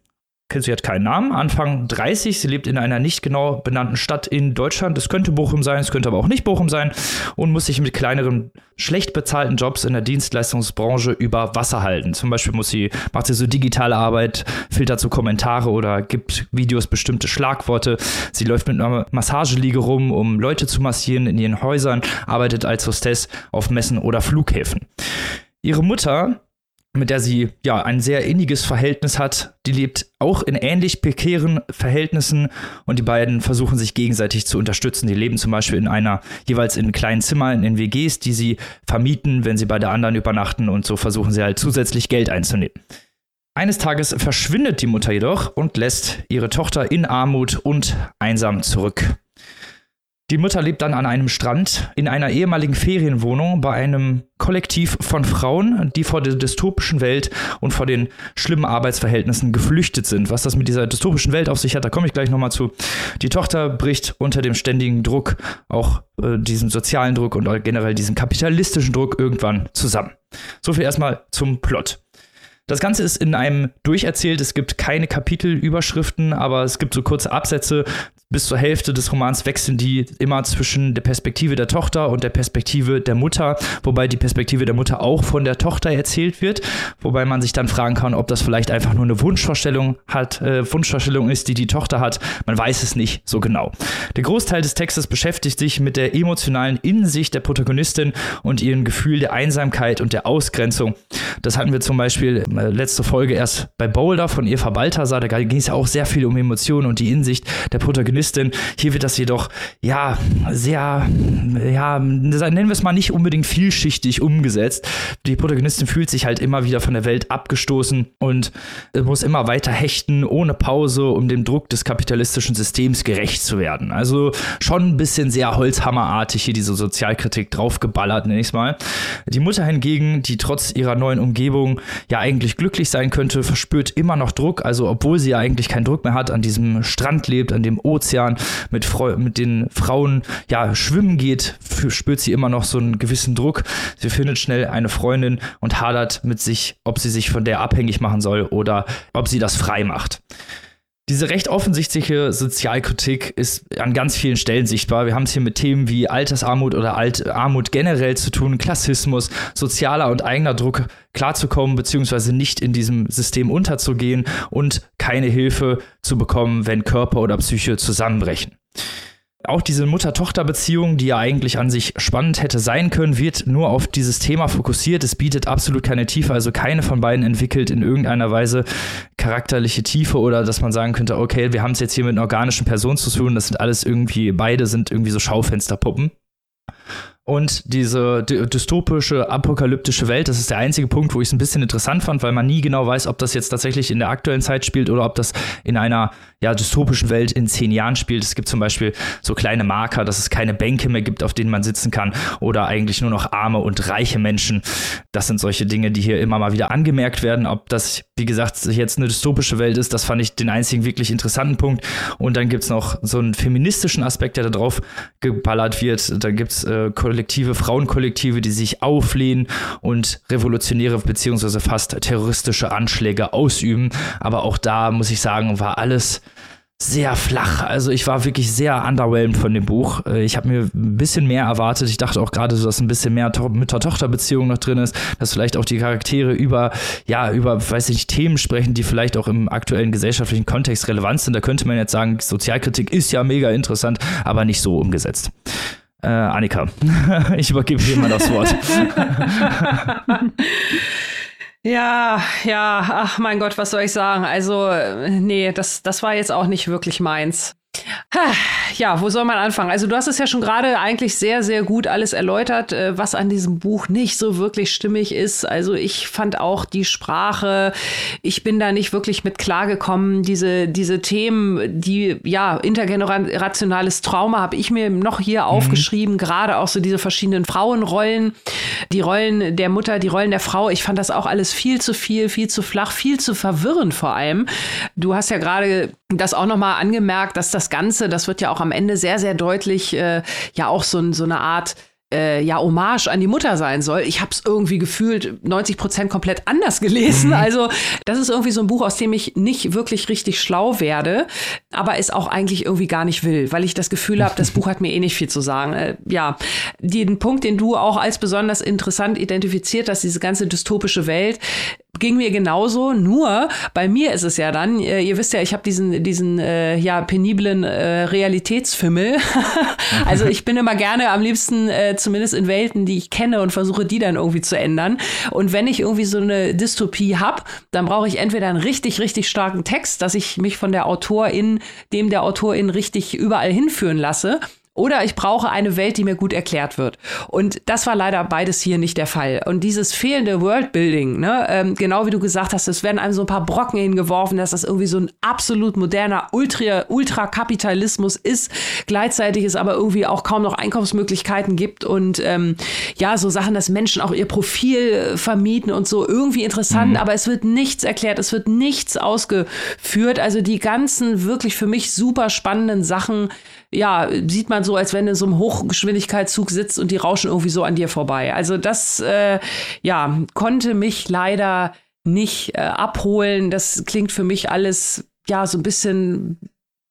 sie hat keinen Namen, Anfang 30, sie lebt in einer nicht genau benannten Stadt in Deutschland. Es könnte Bochum sein, es könnte aber auch nicht Bochum sein und muss sich mit kleineren, schlecht bezahlten Jobs in der Dienstleistungsbranche über Wasser halten. Zum Beispiel muss sie, macht sie so digitale Arbeit, filtert so Kommentare oder gibt Videos bestimmte Schlagworte. Sie läuft mit einer Massageliege rum, um Leute zu massieren in ihren Häusern, arbeitet als Hostess auf Messen oder Flughäfen. Ihre Mutter mit der sie ja ein sehr inniges Verhältnis hat. Die lebt auch in ähnlich prekären Verhältnissen und die beiden versuchen sich gegenseitig zu unterstützen. Die leben zum Beispiel in einer, jeweils in kleinen Zimmern, in WGs, die sie vermieten, wenn sie bei der anderen übernachten und so versuchen sie halt zusätzlich Geld einzunehmen. Eines Tages verschwindet die Mutter jedoch und lässt ihre Tochter in Armut und einsam zurück. Die Mutter lebt dann an einem Strand in einer ehemaligen Ferienwohnung bei einem Kollektiv von Frauen, die vor der dystopischen Welt und vor den schlimmen Arbeitsverhältnissen geflüchtet sind. Was das mit dieser dystopischen Welt auf sich hat, da komme ich gleich nochmal zu. Die Tochter bricht unter dem ständigen Druck, auch äh, diesem sozialen Druck und generell diesem kapitalistischen Druck irgendwann zusammen. So viel erstmal zum Plot. Das Ganze ist in einem durcherzählt. Es gibt keine Kapitelüberschriften, aber es gibt so kurze Absätze. Bis zur Hälfte des Romans wechseln die immer zwischen der Perspektive der Tochter und der Perspektive der Mutter, wobei die Perspektive der Mutter auch von der Tochter erzählt wird, wobei man sich dann fragen kann, ob das vielleicht einfach nur eine Wunschvorstellung hat, äh, Wunschvorstellung ist, die die Tochter hat. Man weiß es nicht so genau. Der Großteil des Textes beschäftigt sich mit der emotionalen Innensicht der Protagonistin und ihrem Gefühl der Einsamkeit und der Ausgrenzung. Das hatten wir zum Beispiel äh, letzte Folge erst bei Boulder von Eva Balthasar, da ging es ja auch sehr viel um Emotionen und die Insicht der Protagonistin. Hier wird das jedoch, ja, sehr, ja, nennen wir es mal nicht unbedingt vielschichtig umgesetzt. Die Protagonistin fühlt sich halt immer wieder von der Welt abgestoßen und muss immer weiter hechten, ohne Pause, um dem Druck des kapitalistischen Systems gerecht zu werden. Also schon ein bisschen sehr holzhammerartig hier diese Sozialkritik draufgeballert, nenne ich es mal. Die Mutter hingegen, die trotz ihrer neuen Umgebung ja eigentlich glücklich sein könnte, verspürt immer noch Druck. Also obwohl sie ja eigentlich keinen Druck mehr hat, an diesem Strand lebt, an dem Ozean, mit, Freu mit den Frauen ja schwimmen geht, spürt sie immer noch so einen gewissen Druck. Sie findet schnell eine Freundin und hadert mit sich, ob sie sich von der abhängig machen soll oder ob sie das frei macht. Diese recht offensichtliche Sozialkritik ist an ganz vielen Stellen sichtbar. Wir haben es hier mit Themen wie Altersarmut oder Alt Armut generell zu tun, Klassismus, sozialer und eigener Druck klarzukommen, beziehungsweise nicht in diesem System unterzugehen und keine Hilfe zu bekommen, wenn Körper oder Psyche zusammenbrechen. Auch diese Mutter-Tochter-Beziehung, die ja eigentlich an sich spannend hätte sein können, wird nur auf dieses Thema fokussiert. Es bietet absolut keine Tiefe, also keine von beiden entwickelt in irgendeiner Weise charakterliche Tiefe oder dass man sagen könnte, okay, wir haben es jetzt hier mit einer organischen Person zu tun, das sind alles irgendwie, beide sind irgendwie so Schaufensterpuppen. Und diese dystopische, apokalyptische Welt, das ist der einzige Punkt, wo ich es ein bisschen interessant fand, weil man nie genau weiß, ob das jetzt tatsächlich in der aktuellen Zeit spielt oder ob das in einer ja, dystopischen Welt in zehn Jahren spielt. Es gibt zum Beispiel so kleine Marker, dass es keine Bänke mehr gibt, auf denen man sitzen kann oder eigentlich nur noch arme und reiche Menschen. Das sind solche Dinge, die hier immer mal wieder angemerkt werden. Ob das, wie gesagt, jetzt eine dystopische Welt ist, das fand ich den einzigen wirklich interessanten Punkt. Und dann gibt es noch so einen feministischen Aspekt, der da drauf geballert wird. Da gibt es äh, Kollektive, Frauenkollektive, die sich auflehnen und revolutionäre beziehungsweise fast terroristische Anschläge ausüben. Aber auch da muss ich sagen, war alles sehr flach. Also ich war wirklich sehr underwhelmed von dem Buch. Äh, ich habe mir ein bisschen mehr erwartet. Ich dachte auch gerade, dass ein bisschen mehr Mütter-Tochter-Beziehung noch drin ist, dass vielleicht auch die Charaktere über, ja, über, weiß ich Themen sprechen, die vielleicht auch im aktuellen gesellschaftlichen Kontext relevant sind. Da könnte man jetzt sagen, Sozialkritik ist ja mega interessant, aber nicht so umgesetzt. Äh, Annika, ich übergebe dir mal das Wort. Ja, ja, ach mein Gott, was soll ich sagen? Also, äh, nee, das, das war jetzt auch nicht wirklich meins. Ja, wo soll man anfangen? Also du hast es ja schon gerade eigentlich sehr, sehr gut alles erläutert, äh, was an diesem Buch nicht so wirklich stimmig ist. Also ich fand auch die Sprache, ich bin da nicht wirklich mit klargekommen. Diese, diese Themen, die, ja, intergenerationales Trauma habe ich mir noch hier mhm. aufgeschrieben, gerade auch so diese verschiedenen Frauenrollen, die Rollen der Mutter, die Rollen der Frau. Ich fand das auch alles viel zu viel, viel zu flach, viel zu verwirrend vor allem. Du hast ja gerade das auch nochmal angemerkt, dass das Ganze, das wird ja auch am Ende sehr, sehr deutlich, äh, ja auch so, so eine Art äh, ja Hommage an die Mutter sein soll. Ich habe es irgendwie gefühlt 90 Prozent komplett anders gelesen. Mhm. Also das ist irgendwie so ein Buch, aus dem ich nicht wirklich richtig schlau werde, aber es auch eigentlich irgendwie gar nicht will, weil ich das Gefühl habe, das Buch hat mir eh nicht viel zu sagen. Äh, ja, den Punkt, den du auch als besonders interessant identifiziert hast, diese ganze dystopische Welt, ging mir genauso, nur bei mir ist es ja dann, äh, ihr wisst ja, ich habe diesen, diesen äh, ja, peniblen äh, Realitätsfimmel. also ich bin immer gerne am liebsten äh, zumindest in Welten, die ich kenne und versuche die dann irgendwie zu ändern. Und wenn ich irgendwie so eine Dystopie habe, dann brauche ich entweder einen richtig, richtig starken Text, dass ich mich von der Autorin, dem der Autorin richtig überall hinführen lasse. Oder ich brauche eine Welt, die mir gut erklärt wird. Und das war leider beides hier nicht der Fall. Und dieses fehlende Worldbuilding, ne, ähm, genau wie du gesagt hast, es werden einem so ein paar Brocken hingeworfen, dass das irgendwie so ein absolut moderner Ultra, Ultrakapitalismus ist. Gleichzeitig es aber irgendwie auch kaum noch Einkaufsmöglichkeiten gibt und ähm, ja, so Sachen, dass Menschen auch ihr Profil vermieten und so irgendwie interessant, mhm. aber es wird nichts erklärt, es wird nichts ausgeführt. Also die ganzen wirklich für mich super spannenden Sachen, ja, sieht man so, als wenn du in so einem Hochgeschwindigkeitszug sitzt und die rauschen irgendwie so an dir vorbei. Also das, äh, ja, konnte mich leider nicht äh, abholen. Das klingt für mich alles, ja, so ein bisschen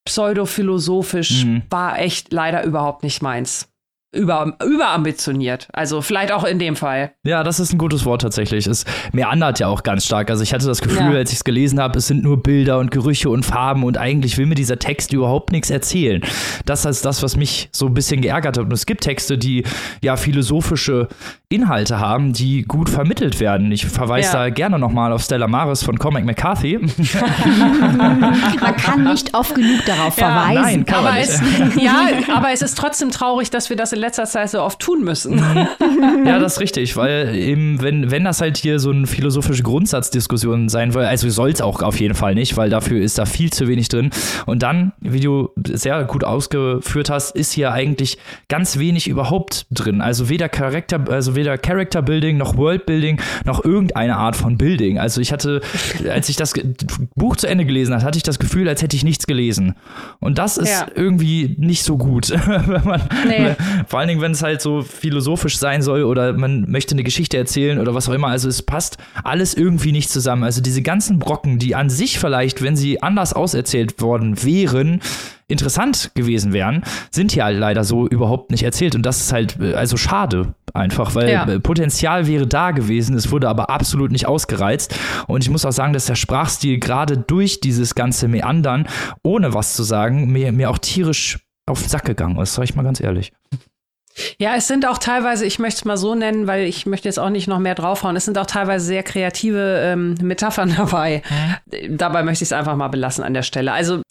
pseudophilosophisch. Mhm. War echt leider überhaupt nicht meins über, überambitioniert. Also vielleicht auch in dem Fall. Ja, das ist ein gutes Wort tatsächlich. Es meandert ja auch ganz stark. Also ich hatte das Gefühl, ja. als ich es gelesen habe, es sind nur Bilder und Gerüche und Farben und eigentlich will mir dieser Text überhaupt nichts erzählen. Das ist das, was mich so ein bisschen geärgert hat. Und es gibt Texte, die ja philosophische Inhalte haben, die gut vermittelt werden. Ich verweise ja. da gerne nochmal auf Stella Maris von Cormac McCarthy. man kann nicht oft genug darauf ja, verweisen. Nein, kann aber man nicht. Es, ja, aber es ist trotzdem traurig, dass wir das in letzter Zeit so oft tun müssen. ja, das ist richtig, weil eben, wenn, wenn das halt hier so eine philosophische Grundsatzdiskussion sein soll, also soll es auch auf jeden Fall nicht, weil dafür ist da viel zu wenig drin. Und dann, wie du sehr gut ausgeführt hast, ist hier eigentlich ganz wenig überhaupt drin. Also weder Charakter, also weder Character Building noch World Building noch irgendeine Art von Building. Also ich hatte, als ich das Buch zu Ende gelesen habe, hatte ich das Gefühl, als hätte ich nichts gelesen. Und das ist ja. irgendwie nicht so gut. wenn man, nee. Vor allen Dingen, wenn es halt so philosophisch sein soll oder man möchte eine Geschichte erzählen oder was auch immer. Also es passt alles irgendwie nicht zusammen. Also diese ganzen Brocken, die an sich vielleicht, wenn sie anders auserzählt worden wären, interessant gewesen wären, sind hier halt leider so überhaupt nicht erzählt. Und das ist halt äh, also schade einfach, weil ja. Äh, Potenzial wäre da gewesen, es wurde aber absolut nicht ausgereizt. Und ich muss auch sagen, dass der Sprachstil gerade durch dieses ganze Meandern, ohne was zu sagen, mir, mir auch tierisch auf den Sack gegangen ist, sag ich mal ganz ehrlich. Ja, es sind auch teilweise, ich möchte es mal so nennen, weil ich möchte jetzt auch nicht noch mehr draufhauen, es sind auch teilweise sehr kreative ähm, Metaphern dabei. Mhm. Dabei möchte ich es einfach mal belassen an der Stelle. Also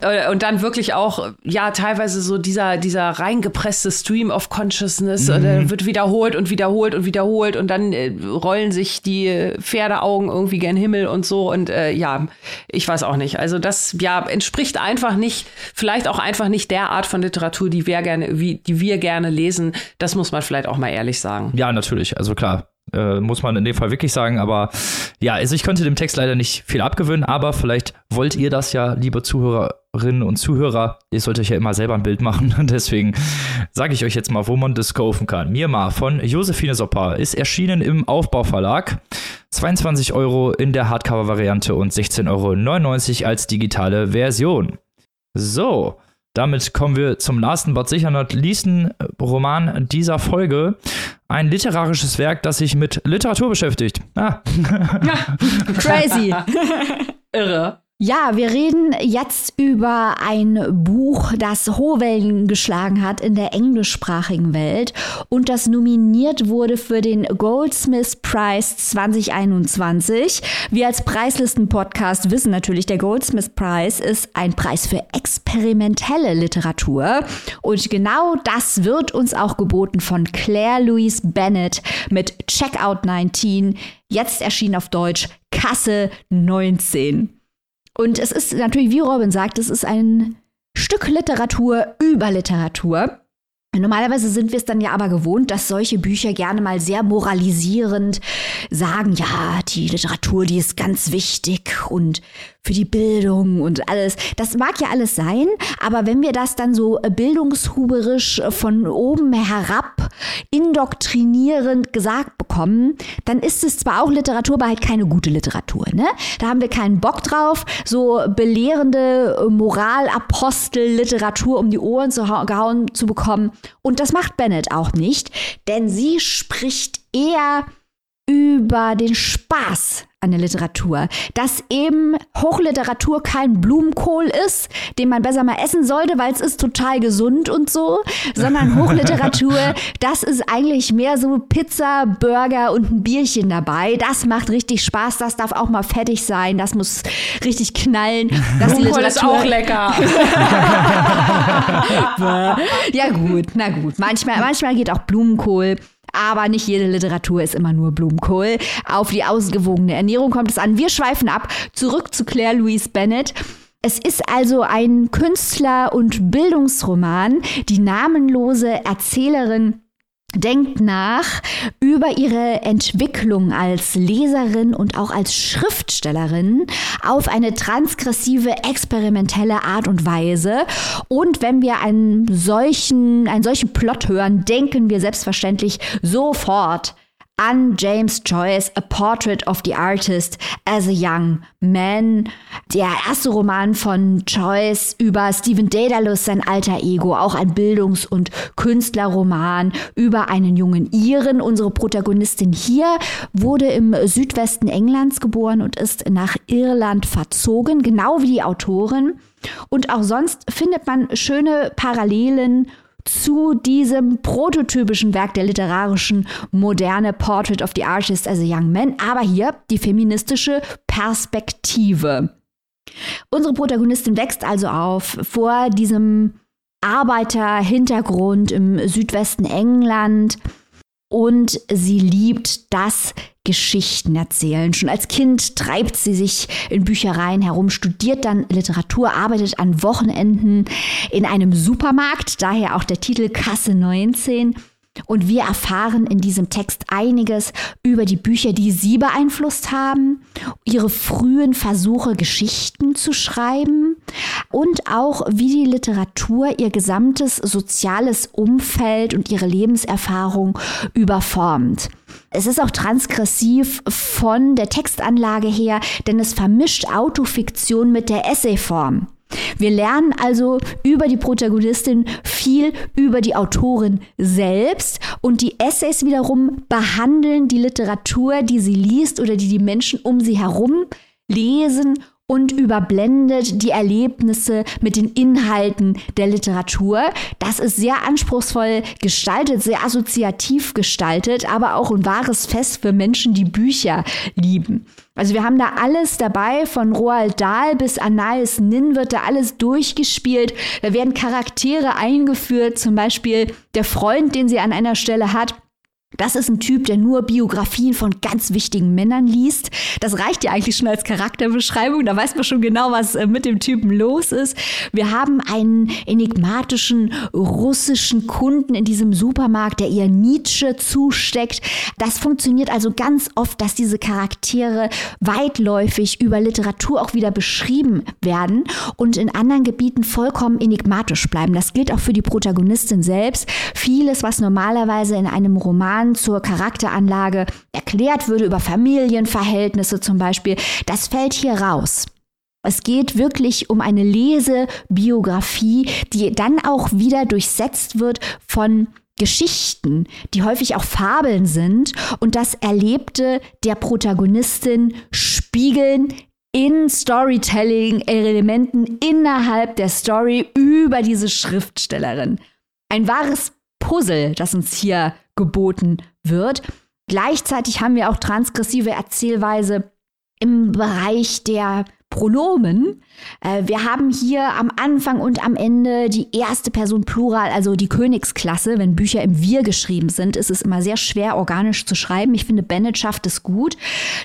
äh, und dann wirklich auch, ja, teilweise so dieser, dieser reingepresste Stream of Consciousness mhm. äh, wird wiederholt und wiederholt und wiederholt und dann äh, rollen sich die Pferdeaugen irgendwie gen Himmel und so und äh, ja, ich weiß auch nicht. Also das, ja, entspricht einfach nicht, vielleicht auch einfach nicht der Art von Literatur, die wir gerne, wie, die wir gerne lesen. Das muss man vielleicht auch mal ehrlich sagen. Ja, natürlich. Also klar, äh, muss man in dem Fall wirklich sagen. Aber ja, also ich könnte dem Text leider nicht viel abgewöhnen, aber vielleicht wollt ihr das ja, liebe Zuhörerinnen und Zuhörer. Ihr sollt euch ja immer selber ein Bild machen. Deswegen sage ich euch jetzt mal, wo man das kaufen kann. Mirma von Josephine Sopper ist erschienen im Aufbauverlag. 22 Euro in der Hardcover-Variante und 16,99 Euro als digitale Version. So, damit kommen wir zum lasten but sicher not leasten Roman dieser Folge. Ein literarisches Werk, das sich mit Literatur beschäftigt. Ah. Crazy. Irre. Ja, wir reden jetzt über ein Buch, das hohe Wellen geschlagen hat in der englischsprachigen Welt und das nominiert wurde für den Goldsmith Prize 2021. Wir als Preislisten-Podcast wissen natürlich, der Goldsmith Prize ist ein Preis für experimentelle Literatur und genau das wird uns auch geboten von Claire Louise Bennett mit Checkout 19, jetzt erschienen auf Deutsch Kasse 19. Und es ist natürlich, wie Robin sagt, es ist ein Stück Literatur über Literatur. Normalerweise sind wir es dann ja aber gewohnt, dass solche Bücher gerne mal sehr moralisierend sagen, ja, die Literatur, die ist ganz wichtig und für die Bildung und alles. Das mag ja alles sein, aber wenn wir das dann so bildungshuberisch von oben herab indoktrinierend gesagt bekommen, dann ist es zwar auch Literatur, aber halt keine gute Literatur. Ne? Da haben wir keinen Bock drauf, so belehrende Moralapostel-Literatur um die Ohren zu gehauen zu bekommen. Und das macht Bennett auch nicht, denn sie spricht eher über den Spaß an der Literatur. Dass eben Hochliteratur kein Blumenkohl ist, den man besser mal essen sollte, weil es ist total gesund und so, sondern Hochliteratur, das ist eigentlich mehr so Pizza, Burger und ein Bierchen dabei. Das macht richtig Spaß, das darf auch mal fettig sein, das muss richtig knallen. Das Blumenkohl ist auch lecker. ja gut, na gut. Manchmal, manchmal geht auch Blumenkohl. Aber nicht jede Literatur ist immer nur Blumenkohl. Auf die ausgewogene Ernährung kommt es an. Wir schweifen ab. Zurück zu Claire Louise Bennett. Es ist also ein Künstler- und Bildungsroman. Die namenlose Erzählerin denkt nach über ihre Entwicklung als Leserin und auch als Schriftstellerin auf eine transgressive, experimentelle Art und Weise. Und wenn wir einen solchen, einen solchen Plot hören, denken wir selbstverständlich sofort an James Joyce, A Portrait of the Artist as a Young Man. Der erste Roman von Joyce über Stephen Daedalus, sein alter Ego, auch ein Bildungs- und Künstlerroman über einen jungen Iren. Unsere Protagonistin hier wurde im Südwesten Englands geboren und ist nach Irland verzogen, genau wie die Autorin. Und auch sonst findet man schöne Parallelen zu diesem prototypischen Werk der literarischen Moderne Portrait of the Artist as a Young Man, aber hier die feministische Perspektive. Unsere Protagonistin wächst also auf vor diesem Arbeiterhintergrund im Südwesten England und sie liebt das Geschichten erzählen. Schon als Kind treibt sie sich in Büchereien herum, studiert dann Literatur, arbeitet an Wochenenden in einem Supermarkt, daher auch der Titel Kasse 19 und wir erfahren in diesem Text einiges über die Bücher, die sie beeinflusst haben, ihre frühen Versuche, Geschichten zu schreiben und auch wie die Literatur ihr gesamtes soziales Umfeld und ihre Lebenserfahrung überformt. Es ist auch transgressiv von der Textanlage her, denn es vermischt Autofiktion mit der Essayform. Wir lernen also über die Protagonistin viel über die Autorin selbst und die Essays wiederum behandeln die Literatur, die sie liest oder die die Menschen um sie herum lesen und überblendet die Erlebnisse mit den Inhalten der Literatur. Das ist sehr anspruchsvoll gestaltet, sehr assoziativ gestaltet, aber auch ein wahres Fest für Menschen, die Bücher lieben. Also wir haben da alles dabei, von Roald Dahl bis Anais Nin wird da alles durchgespielt. Da werden Charaktere eingeführt, zum Beispiel der Freund, den sie an einer Stelle hat das ist ein Typ, der nur Biografien von ganz wichtigen Männern liest. Das reicht ja eigentlich schon als Charakterbeschreibung. Da weiß man schon genau, was äh, mit dem Typen los ist. Wir haben einen enigmatischen russischen Kunden in diesem Supermarkt, der ihr Nietzsche zusteckt. Das funktioniert also ganz oft, dass diese Charaktere weitläufig über Literatur auch wieder beschrieben werden und in anderen Gebieten vollkommen enigmatisch bleiben. Das gilt auch für die Protagonistin selbst. Vieles, was normalerweise in einem Roman Roman zur Charakteranlage erklärt würde, über Familienverhältnisse zum Beispiel, das fällt hier raus. Es geht wirklich um eine Lesebiografie, die dann auch wieder durchsetzt wird von Geschichten, die häufig auch Fabeln sind und das Erlebte der Protagonistin spiegeln in Storytelling-Elementen innerhalb der Story über diese Schriftstellerin. Ein wahres Puzzle, das uns hier geboten wird. Gleichzeitig haben wir auch transgressive Erzählweise im Bereich der Pronomen. Äh, wir haben hier am Anfang und am Ende die erste Person Plural, also die Königsklasse. Wenn Bücher im Wir geschrieben sind, ist es immer sehr schwer, organisch zu schreiben. Ich finde, Bennett schafft es gut.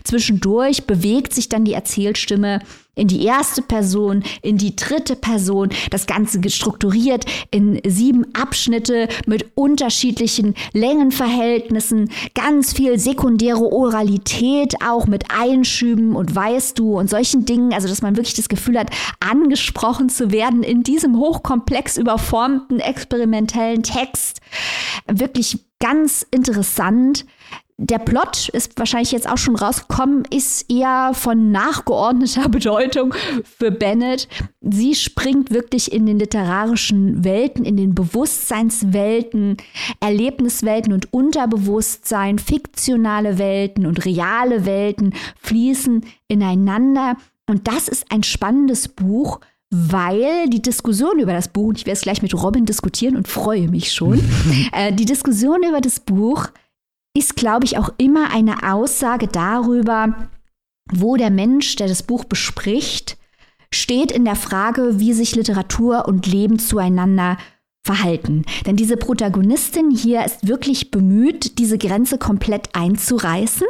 Zwischendurch bewegt sich dann die Erzählstimme in die erste Person, in die dritte Person, das Ganze gestrukturiert in sieben Abschnitte mit unterschiedlichen Längenverhältnissen, ganz viel sekundäre Oralität auch mit Einschüben und weißt du und solchen Dingen, also dass man wirklich das Gefühl hat, angesprochen zu werden in diesem hochkomplex überformten experimentellen Text. Wirklich ganz interessant. Der Plot ist wahrscheinlich jetzt auch schon rausgekommen, ist eher von nachgeordneter Bedeutung für Bennett. Sie springt wirklich in den literarischen Welten, in den Bewusstseinswelten, Erlebniswelten und Unterbewusstsein, fiktionale Welten und reale Welten fließen ineinander. Und das ist ein spannendes Buch, weil die Diskussion über das Buch, und ich werde es gleich mit Robin diskutieren und freue mich schon, äh, die Diskussion über das Buch ist, glaube ich, auch immer eine Aussage darüber, wo der Mensch, der das Buch bespricht, steht in der Frage, wie sich Literatur und Leben zueinander verhalten. Denn diese Protagonistin hier ist wirklich bemüht, diese Grenze komplett einzureißen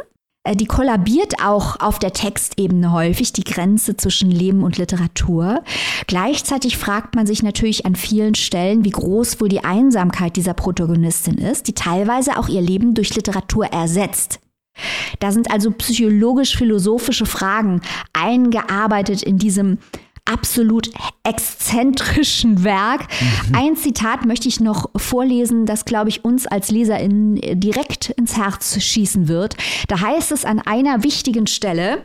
die kollabiert auch auf der Textebene häufig, die Grenze zwischen Leben und Literatur. Gleichzeitig fragt man sich natürlich an vielen Stellen, wie groß wohl die Einsamkeit dieser Protagonistin ist, die teilweise auch ihr Leben durch Literatur ersetzt. Da sind also psychologisch-philosophische Fragen eingearbeitet in diesem absolut exzentrischen Werk. Mhm. Ein Zitat möchte ich noch vorlesen, das, glaube ich, uns als LeserInnen direkt ins Herz schießen wird. Da heißt es an einer wichtigen Stelle,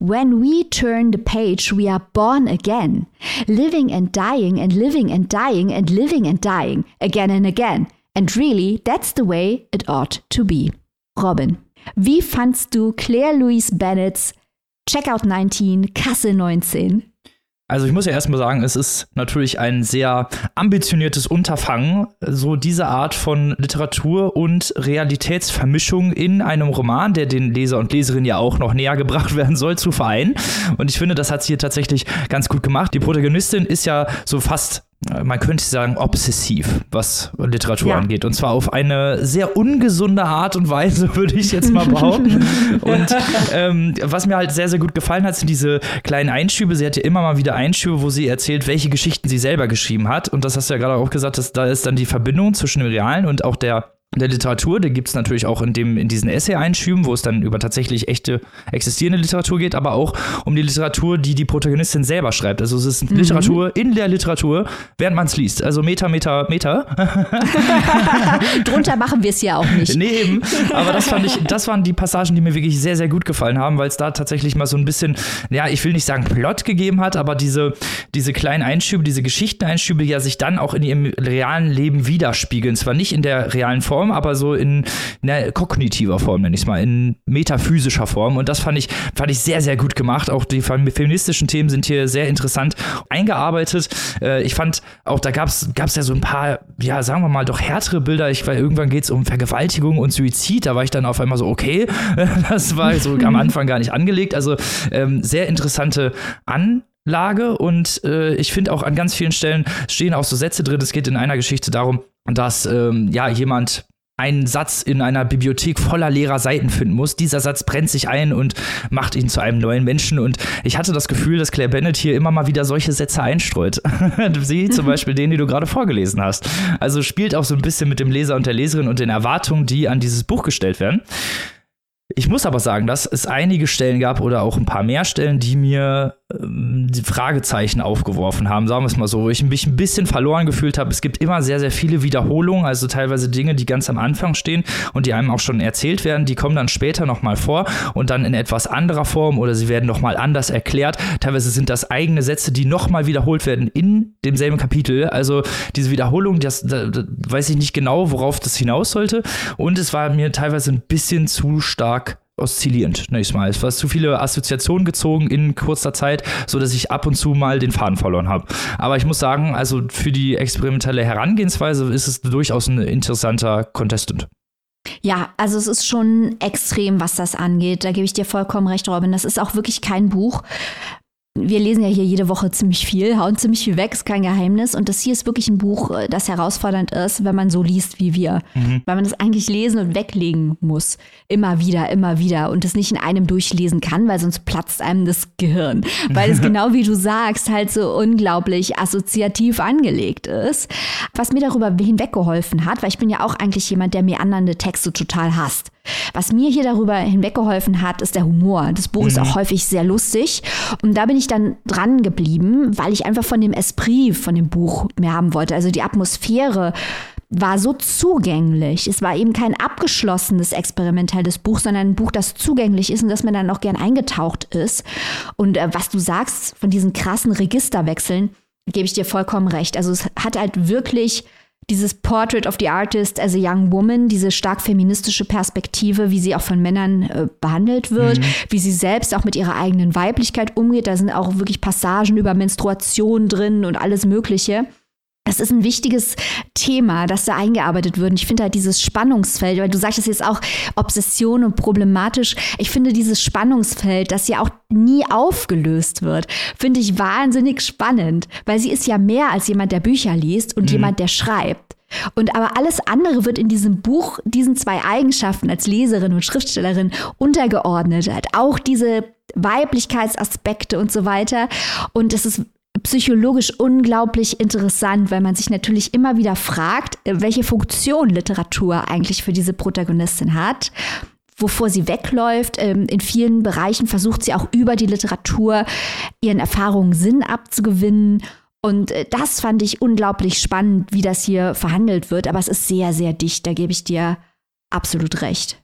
When we turn the page, we are born again, living and dying and living and dying and living and dying, again and again. And really, that's the way it ought to be. Robin, wie fandst du Claire Louise Bennett's Checkout 19, Kasse 19? Also ich muss ja erstmal sagen, es ist natürlich ein sehr ambitioniertes Unterfangen, so diese Art von Literatur und Realitätsvermischung in einem Roman, der den Leser und Leserin ja auch noch näher gebracht werden soll, zu vereinen. Und ich finde, das hat sie hier tatsächlich ganz gut gemacht. Die Protagonistin ist ja so fast man könnte sagen, obsessiv, was Literatur ja. angeht. Und zwar auf eine sehr ungesunde Art und Weise, würde ich jetzt mal behaupten. und ähm, was mir halt sehr, sehr gut gefallen hat, sind diese kleinen Einschübe. Sie hat ja immer mal wieder Einschübe, wo sie erzählt, welche Geschichten sie selber geschrieben hat. Und das hast du ja gerade auch gesagt, dass da ist dann die Verbindung zwischen dem Realen und auch der der Literatur, die gibt es natürlich auch in, dem, in diesen Essay-Einschüben, wo es dann über tatsächlich echte existierende Literatur geht, aber auch um die Literatur, die die Protagonistin selber schreibt. Also es ist mhm. Literatur in der Literatur, während man es liest. Also Meta, Meta, Meta. Drunter machen wir es ja auch nicht. Nee, eben. Aber das fand ich, das waren die Passagen, die mir wirklich sehr, sehr gut gefallen haben, weil es da tatsächlich mal so ein bisschen, ja, ich will nicht sagen Plot gegeben hat, aber diese, diese kleinen Einschübe, diese Geschichteneinschübe ja sich dann auch in ihrem realen Leben widerspiegeln. Zwar nicht in der realen Form, Form, aber so in ne, kognitiver Form, nenne ich es mal, in metaphysischer Form. Und das fand ich, fand ich sehr, sehr gut gemacht. Auch die feministischen Themen sind hier sehr interessant eingearbeitet. Äh, ich fand auch, da gab es ja so ein paar, ja, sagen wir mal, doch härtere Bilder. Ich, weil irgendwann geht es um Vergewaltigung und Suizid. Da war ich dann auf einmal so, okay, das war so am Anfang gar nicht angelegt. Also ähm, sehr interessante Anlage und äh, ich finde auch an ganz vielen Stellen stehen auch so Sätze drin. Es geht in einer Geschichte darum, dass ähm, ja jemand einen Satz in einer Bibliothek voller leerer Seiten finden muss. Dieser Satz brennt sich ein und macht ihn zu einem neuen Menschen. Und ich hatte das Gefühl, dass Claire Bennett hier immer mal wieder solche Sätze einstreut. Sie zum Beispiel den, den du gerade vorgelesen hast. Also spielt auch so ein bisschen mit dem Leser und der Leserin und den Erwartungen, die an dieses Buch gestellt werden. Ich muss aber sagen, dass es einige Stellen gab oder auch ein paar mehr Stellen, die mir ähm, die Fragezeichen aufgeworfen haben, sagen wir es mal so, wo ich mich ein bisschen verloren gefühlt habe. Es gibt immer sehr, sehr viele Wiederholungen, also teilweise Dinge, die ganz am Anfang stehen und die einem auch schon erzählt werden, die kommen dann später nochmal vor und dann in etwas anderer Form oder sie werden nochmal anders erklärt. Teilweise sind das eigene Sätze, die nochmal wiederholt werden in demselben Kapitel. Also diese Wiederholung, das, das, das weiß ich nicht genau, worauf das hinaus sollte. Und es war mir teilweise ein bisschen zu stark oszillierend, nächstes Mal. Es war zu viele Assoziationen gezogen in kurzer Zeit, sodass ich ab und zu mal den Faden verloren habe. Aber ich muss sagen, also für die experimentelle Herangehensweise ist es durchaus ein interessanter Contestant. Ja, also es ist schon extrem, was das angeht. Da gebe ich dir vollkommen recht, Robin. Das ist auch wirklich kein Buch, wir lesen ja hier jede Woche ziemlich viel, hauen ziemlich viel weg, ist kein Geheimnis. Und das hier ist wirklich ein Buch, äh, das herausfordernd ist, wenn man so liest wie wir. Mhm. Weil man das eigentlich lesen und weglegen muss. Immer wieder, immer wieder. Und das nicht in einem durchlesen kann, weil sonst platzt einem das Gehirn. Weil es genau wie du sagst, halt so unglaublich assoziativ angelegt ist. Was mir darüber hinweggeholfen hat, weil ich bin ja auch eigentlich jemand, der mir andere Texte total hasst. Was mir hier darüber hinweggeholfen hat, ist der Humor. Das Buch mhm. ist auch häufig sehr lustig. Und da bin ich dann dran geblieben, weil ich einfach von dem Esprit von dem Buch mehr haben wollte. Also die Atmosphäre war so zugänglich. Es war eben kein abgeschlossenes experimentelles Buch, sondern ein Buch, das zugänglich ist und das mir dann auch gern eingetaucht ist. Und äh, was du sagst von diesen krassen Registerwechseln, gebe ich dir vollkommen recht. Also es hat halt wirklich dieses Portrait of the Artist as a Young Woman, diese stark feministische Perspektive, wie sie auch von Männern äh, behandelt wird, mhm. wie sie selbst auch mit ihrer eigenen Weiblichkeit umgeht. Da sind auch wirklich Passagen über Menstruation drin und alles Mögliche. Das ist ein wichtiges Thema, das da eingearbeitet wird. Und ich finde halt dieses Spannungsfeld, weil du sagtest jetzt auch Obsession und problematisch. Ich finde dieses Spannungsfeld, das ja auch nie aufgelöst wird, finde ich wahnsinnig spannend, weil sie ist ja mehr als jemand, der Bücher liest und mhm. jemand, der schreibt. Und aber alles andere wird in diesem Buch diesen zwei Eigenschaften als Leserin und Schriftstellerin untergeordnet. Halt auch diese Weiblichkeitsaspekte und so weiter. Und es ist psychologisch unglaublich interessant, weil man sich natürlich immer wieder fragt, welche Funktion Literatur eigentlich für diese Protagonistin hat wovor sie wegläuft. Ähm, in vielen Bereichen versucht sie auch über die Literatur ihren Erfahrungen Sinn abzugewinnen. Und äh, das fand ich unglaublich spannend, wie das hier verhandelt wird. Aber es ist sehr, sehr dicht, da gebe ich dir absolut recht.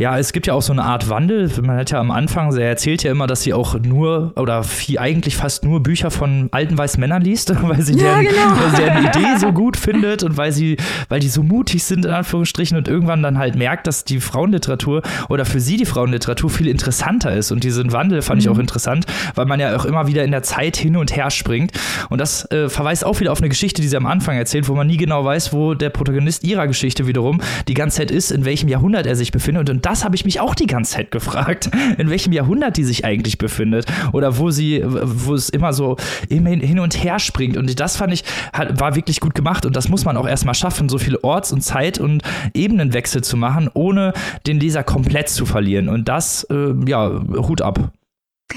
Ja, es gibt ja auch so eine Art Wandel. Man hat ja am Anfang, er erzählt ja immer, dass sie auch nur oder viel, eigentlich fast nur Bücher von alten weißen Männern liest, weil sie, ja, deren, genau. weil sie deren Idee so gut findet und weil sie, weil die so mutig sind, in Anführungsstrichen, und irgendwann dann halt merkt, dass die Frauenliteratur oder für sie die Frauenliteratur viel interessanter ist. Und diesen Wandel fand mhm. ich auch interessant, weil man ja auch immer wieder in der Zeit hin und her springt. Und das äh, verweist auch wieder auf eine Geschichte, die sie am Anfang erzählt, wo man nie genau weiß, wo der Protagonist ihrer Geschichte wiederum die ganze Zeit ist, in welchem Jahrhundert er sich befindet. Und das habe ich mich auch die ganze Zeit gefragt, in welchem Jahrhundert die sich eigentlich befindet oder wo sie, wo es immer so hin und her springt. Und das fand ich, war wirklich gut gemacht und das muss man auch erstmal schaffen, so viele Orts- und Zeit- und Ebenenwechsel zu machen, ohne den Leser komplett zu verlieren. Und das, äh, ja, Hut ab.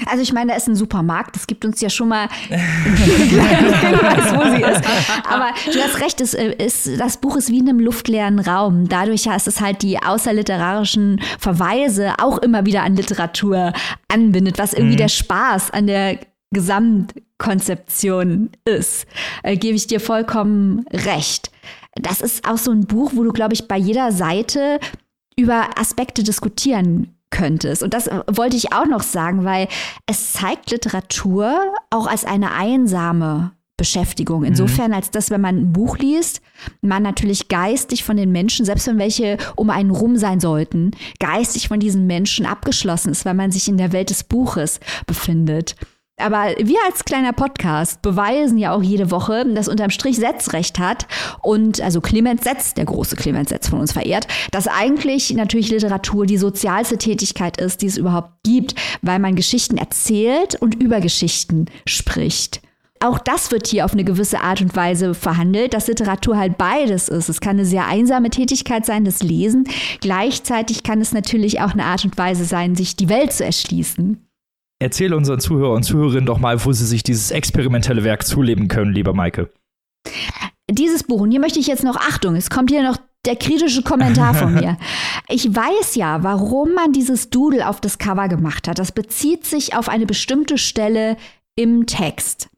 Also ich meine, da ist ein Supermarkt, das gibt uns ja schon mal Hinweis, wo sie ist. Aber du hast recht, es äh, ist, das Buch ist wie in einem luftleeren Raum. Dadurch hast es halt die außerliterarischen Verweise auch immer wieder an Literatur anbindet, was irgendwie mhm. der Spaß an der Gesamtkonzeption ist. Äh, Gebe ich dir vollkommen recht. Das ist auch so ein Buch, wo du, glaube ich, bei jeder Seite über Aspekte diskutieren könntest. Und das äh, wollte ich auch noch sagen, weil es zeigt Literatur auch als eine einsame Beschäftigung. Mhm. Insofern, als dass, wenn man ein Buch liest, man natürlich geistig von den Menschen, selbst wenn welche um einen rum sein sollten, geistig von diesen Menschen abgeschlossen ist, weil man sich in der Welt des Buches befindet. Aber wir als kleiner Podcast beweisen ja auch jede Woche, dass unterm Strich Setz recht hat und also Clemens Setz, der große Clemens Setz von uns verehrt, dass eigentlich natürlich Literatur die sozialste Tätigkeit ist, die es überhaupt gibt, weil man Geschichten erzählt und über Geschichten spricht auch das wird hier auf eine gewisse Art und Weise verhandelt, dass Literatur halt beides ist. Es kann eine sehr einsame Tätigkeit sein, das Lesen. Gleichzeitig kann es natürlich auch eine Art und Weise sein, sich die Welt zu erschließen. Erzähle unseren Zuhörer und Zuhörerinnen doch mal, wo sie sich dieses experimentelle Werk zuleben können, lieber Maike. Dieses Buch, und hier möchte ich jetzt noch, Achtung, es kommt hier noch der kritische Kommentar von mir. Ich weiß ja, warum man dieses Doodle auf das Cover gemacht hat. Das bezieht sich auf eine bestimmte Stelle im Text.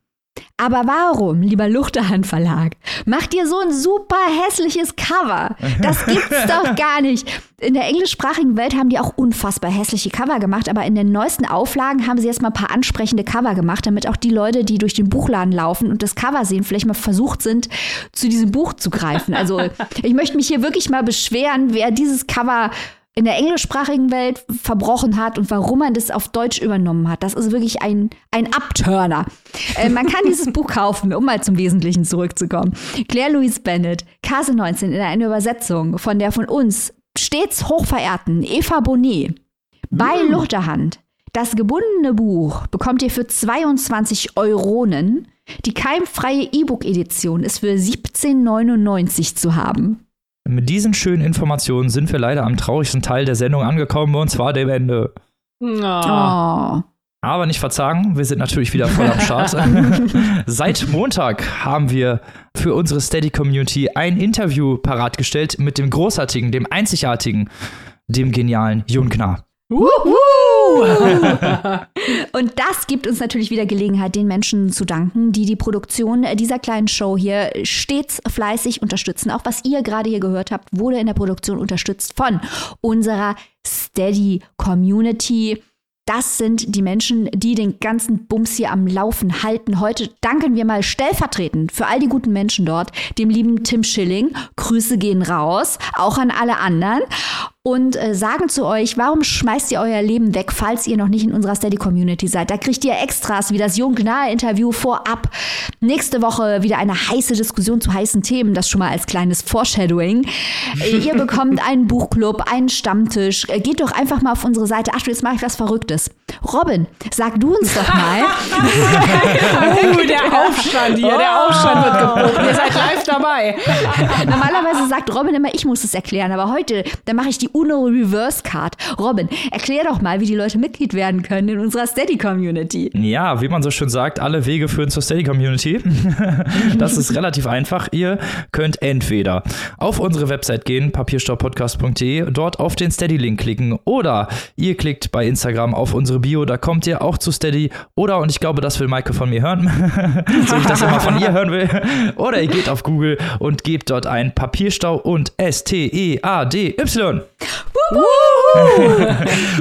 Aber warum, lieber Luchterhand Verlag, macht ihr so ein super hässliches Cover? Das gibt's doch gar nicht. In der englischsprachigen Welt haben die auch unfassbar hässliche Cover gemacht, aber in den neuesten Auflagen haben sie erstmal ein paar ansprechende Cover gemacht, damit auch die Leute, die durch den Buchladen laufen und das Cover sehen, vielleicht mal versucht sind, zu diesem Buch zu greifen. Also ich möchte mich hier wirklich mal beschweren, wer dieses Cover in der englischsprachigen Welt verbrochen hat und warum man das auf Deutsch übernommen hat. Das ist wirklich ein, ein Abturner. Äh, man kann dieses Buch kaufen, um mal zum Wesentlichen zurückzukommen. Claire Louise Bennett, Kase 19 in einer Übersetzung von der von uns stets hochverehrten Eva Bonnet bei mm. Luchterhand. Das gebundene Buch bekommt ihr für 22 Euronen. Die keimfreie E-Book-Edition ist für 17,99 zu haben. Mit diesen schönen Informationen sind wir leider am traurigsten Teil der Sendung angekommen, und zwar dem Ende. Oh. Aber nicht verzagen, wir sind natürlich wieder voll am Start. Seit Montag haben wir für unsere Steady Community ein Interview parat gestellt mit dem großartigen, dem einzigartigen, dem genialen Jon Knar. Und das gibt uns natürlich wieder Gelegenheit, den Menschen zu danken, die die Produktion dieser kleinen Show hier stets fleißig unterstützen. Auch was ihr gerade hier gehört habt, wurde in der Produktion unterstützt von unserer Steady Community. Das sind die Menschen, die den ganzen Bums hier am Laufen halten. Heute danken wir mal stellvertretend für all die guten Menschen dort, dem lieben Tim Schilling. Grüße gehen raus, auch an alle anderen und äh, sagen zu euch, warum schmeißt ihr euer Leben weg, falls ihr noch nicht in unserer Steady Community seid. Da kriegt ihr Extras wie das Jung Gnahe Interview vorab. Nächste Woche wieder eine heiße Diskussion zu heißen Themen, das schon mal als kleines Foreshadowing. Äh, ihr bekommt einen Buchclub, einen Stammtisch. Äh, geht doch einfach mal auf unsere Seite. Ach, jetzt mache ich was Verrücktes. Robin, sag du uns doch mal. oh, der Aufstand hier, der Aufstand wird geboten. Ihr seid live dabei. Normalerweise sagt Robin immer, ich muss es erklären, aber heute, da mache ich die UNO Reverse Card. Robin, erklär doch mal, wie die Leute Mitglied werden können in unserer Steady Community. Ja, wie man so schön sagt, alle Wege führen zur Steady Community. das ist relativ einfach. Ihr könnt entweder auf unsere Website gehen, papierstaubpodcast.de, dort auf den Steady-Link klicken oder ihr klickt bei Instagram auf unsere Bio, da kommt ihr auch zu Steady oder, und ich glaube, das will Maike von mir hören, so ich das immer von ihr hören will, oder ihr geht auf Google und gebt dort ein Papierstau und S-T-E-A-D-Y.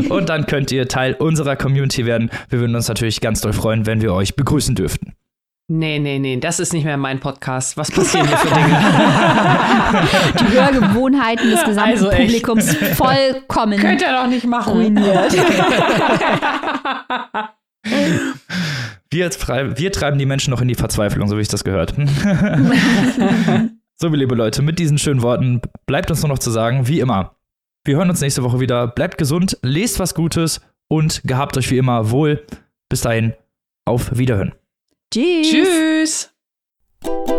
und dann könnt ihr Teil unserer Community werden. Wir würden uns natürlich ganz doll freuen, wenn wir euch begrüßen dürften. Nee, nee, nee, das ist nicht mehr mein Podcast. Was passieren hier für Dinge? Die Hörgewohnheiten des gesamten also Publikums vollkommen. Könnt ihr doch nicht machen. Ruiniert. Wir, wir treiben die Menschen noch in die Verzweiflung, so wie ich das gehört. so, liebe Leute, mit diesen schönen Worten bleibt uns nur noch zu sagen, wie immer, wir hören uns nächste Woche wieder. Bleibt gesund, lest was Gutes und gehabt euch wie immer wohl. Bis dahin, auf Wiederhören. Tschüss. Tschüss.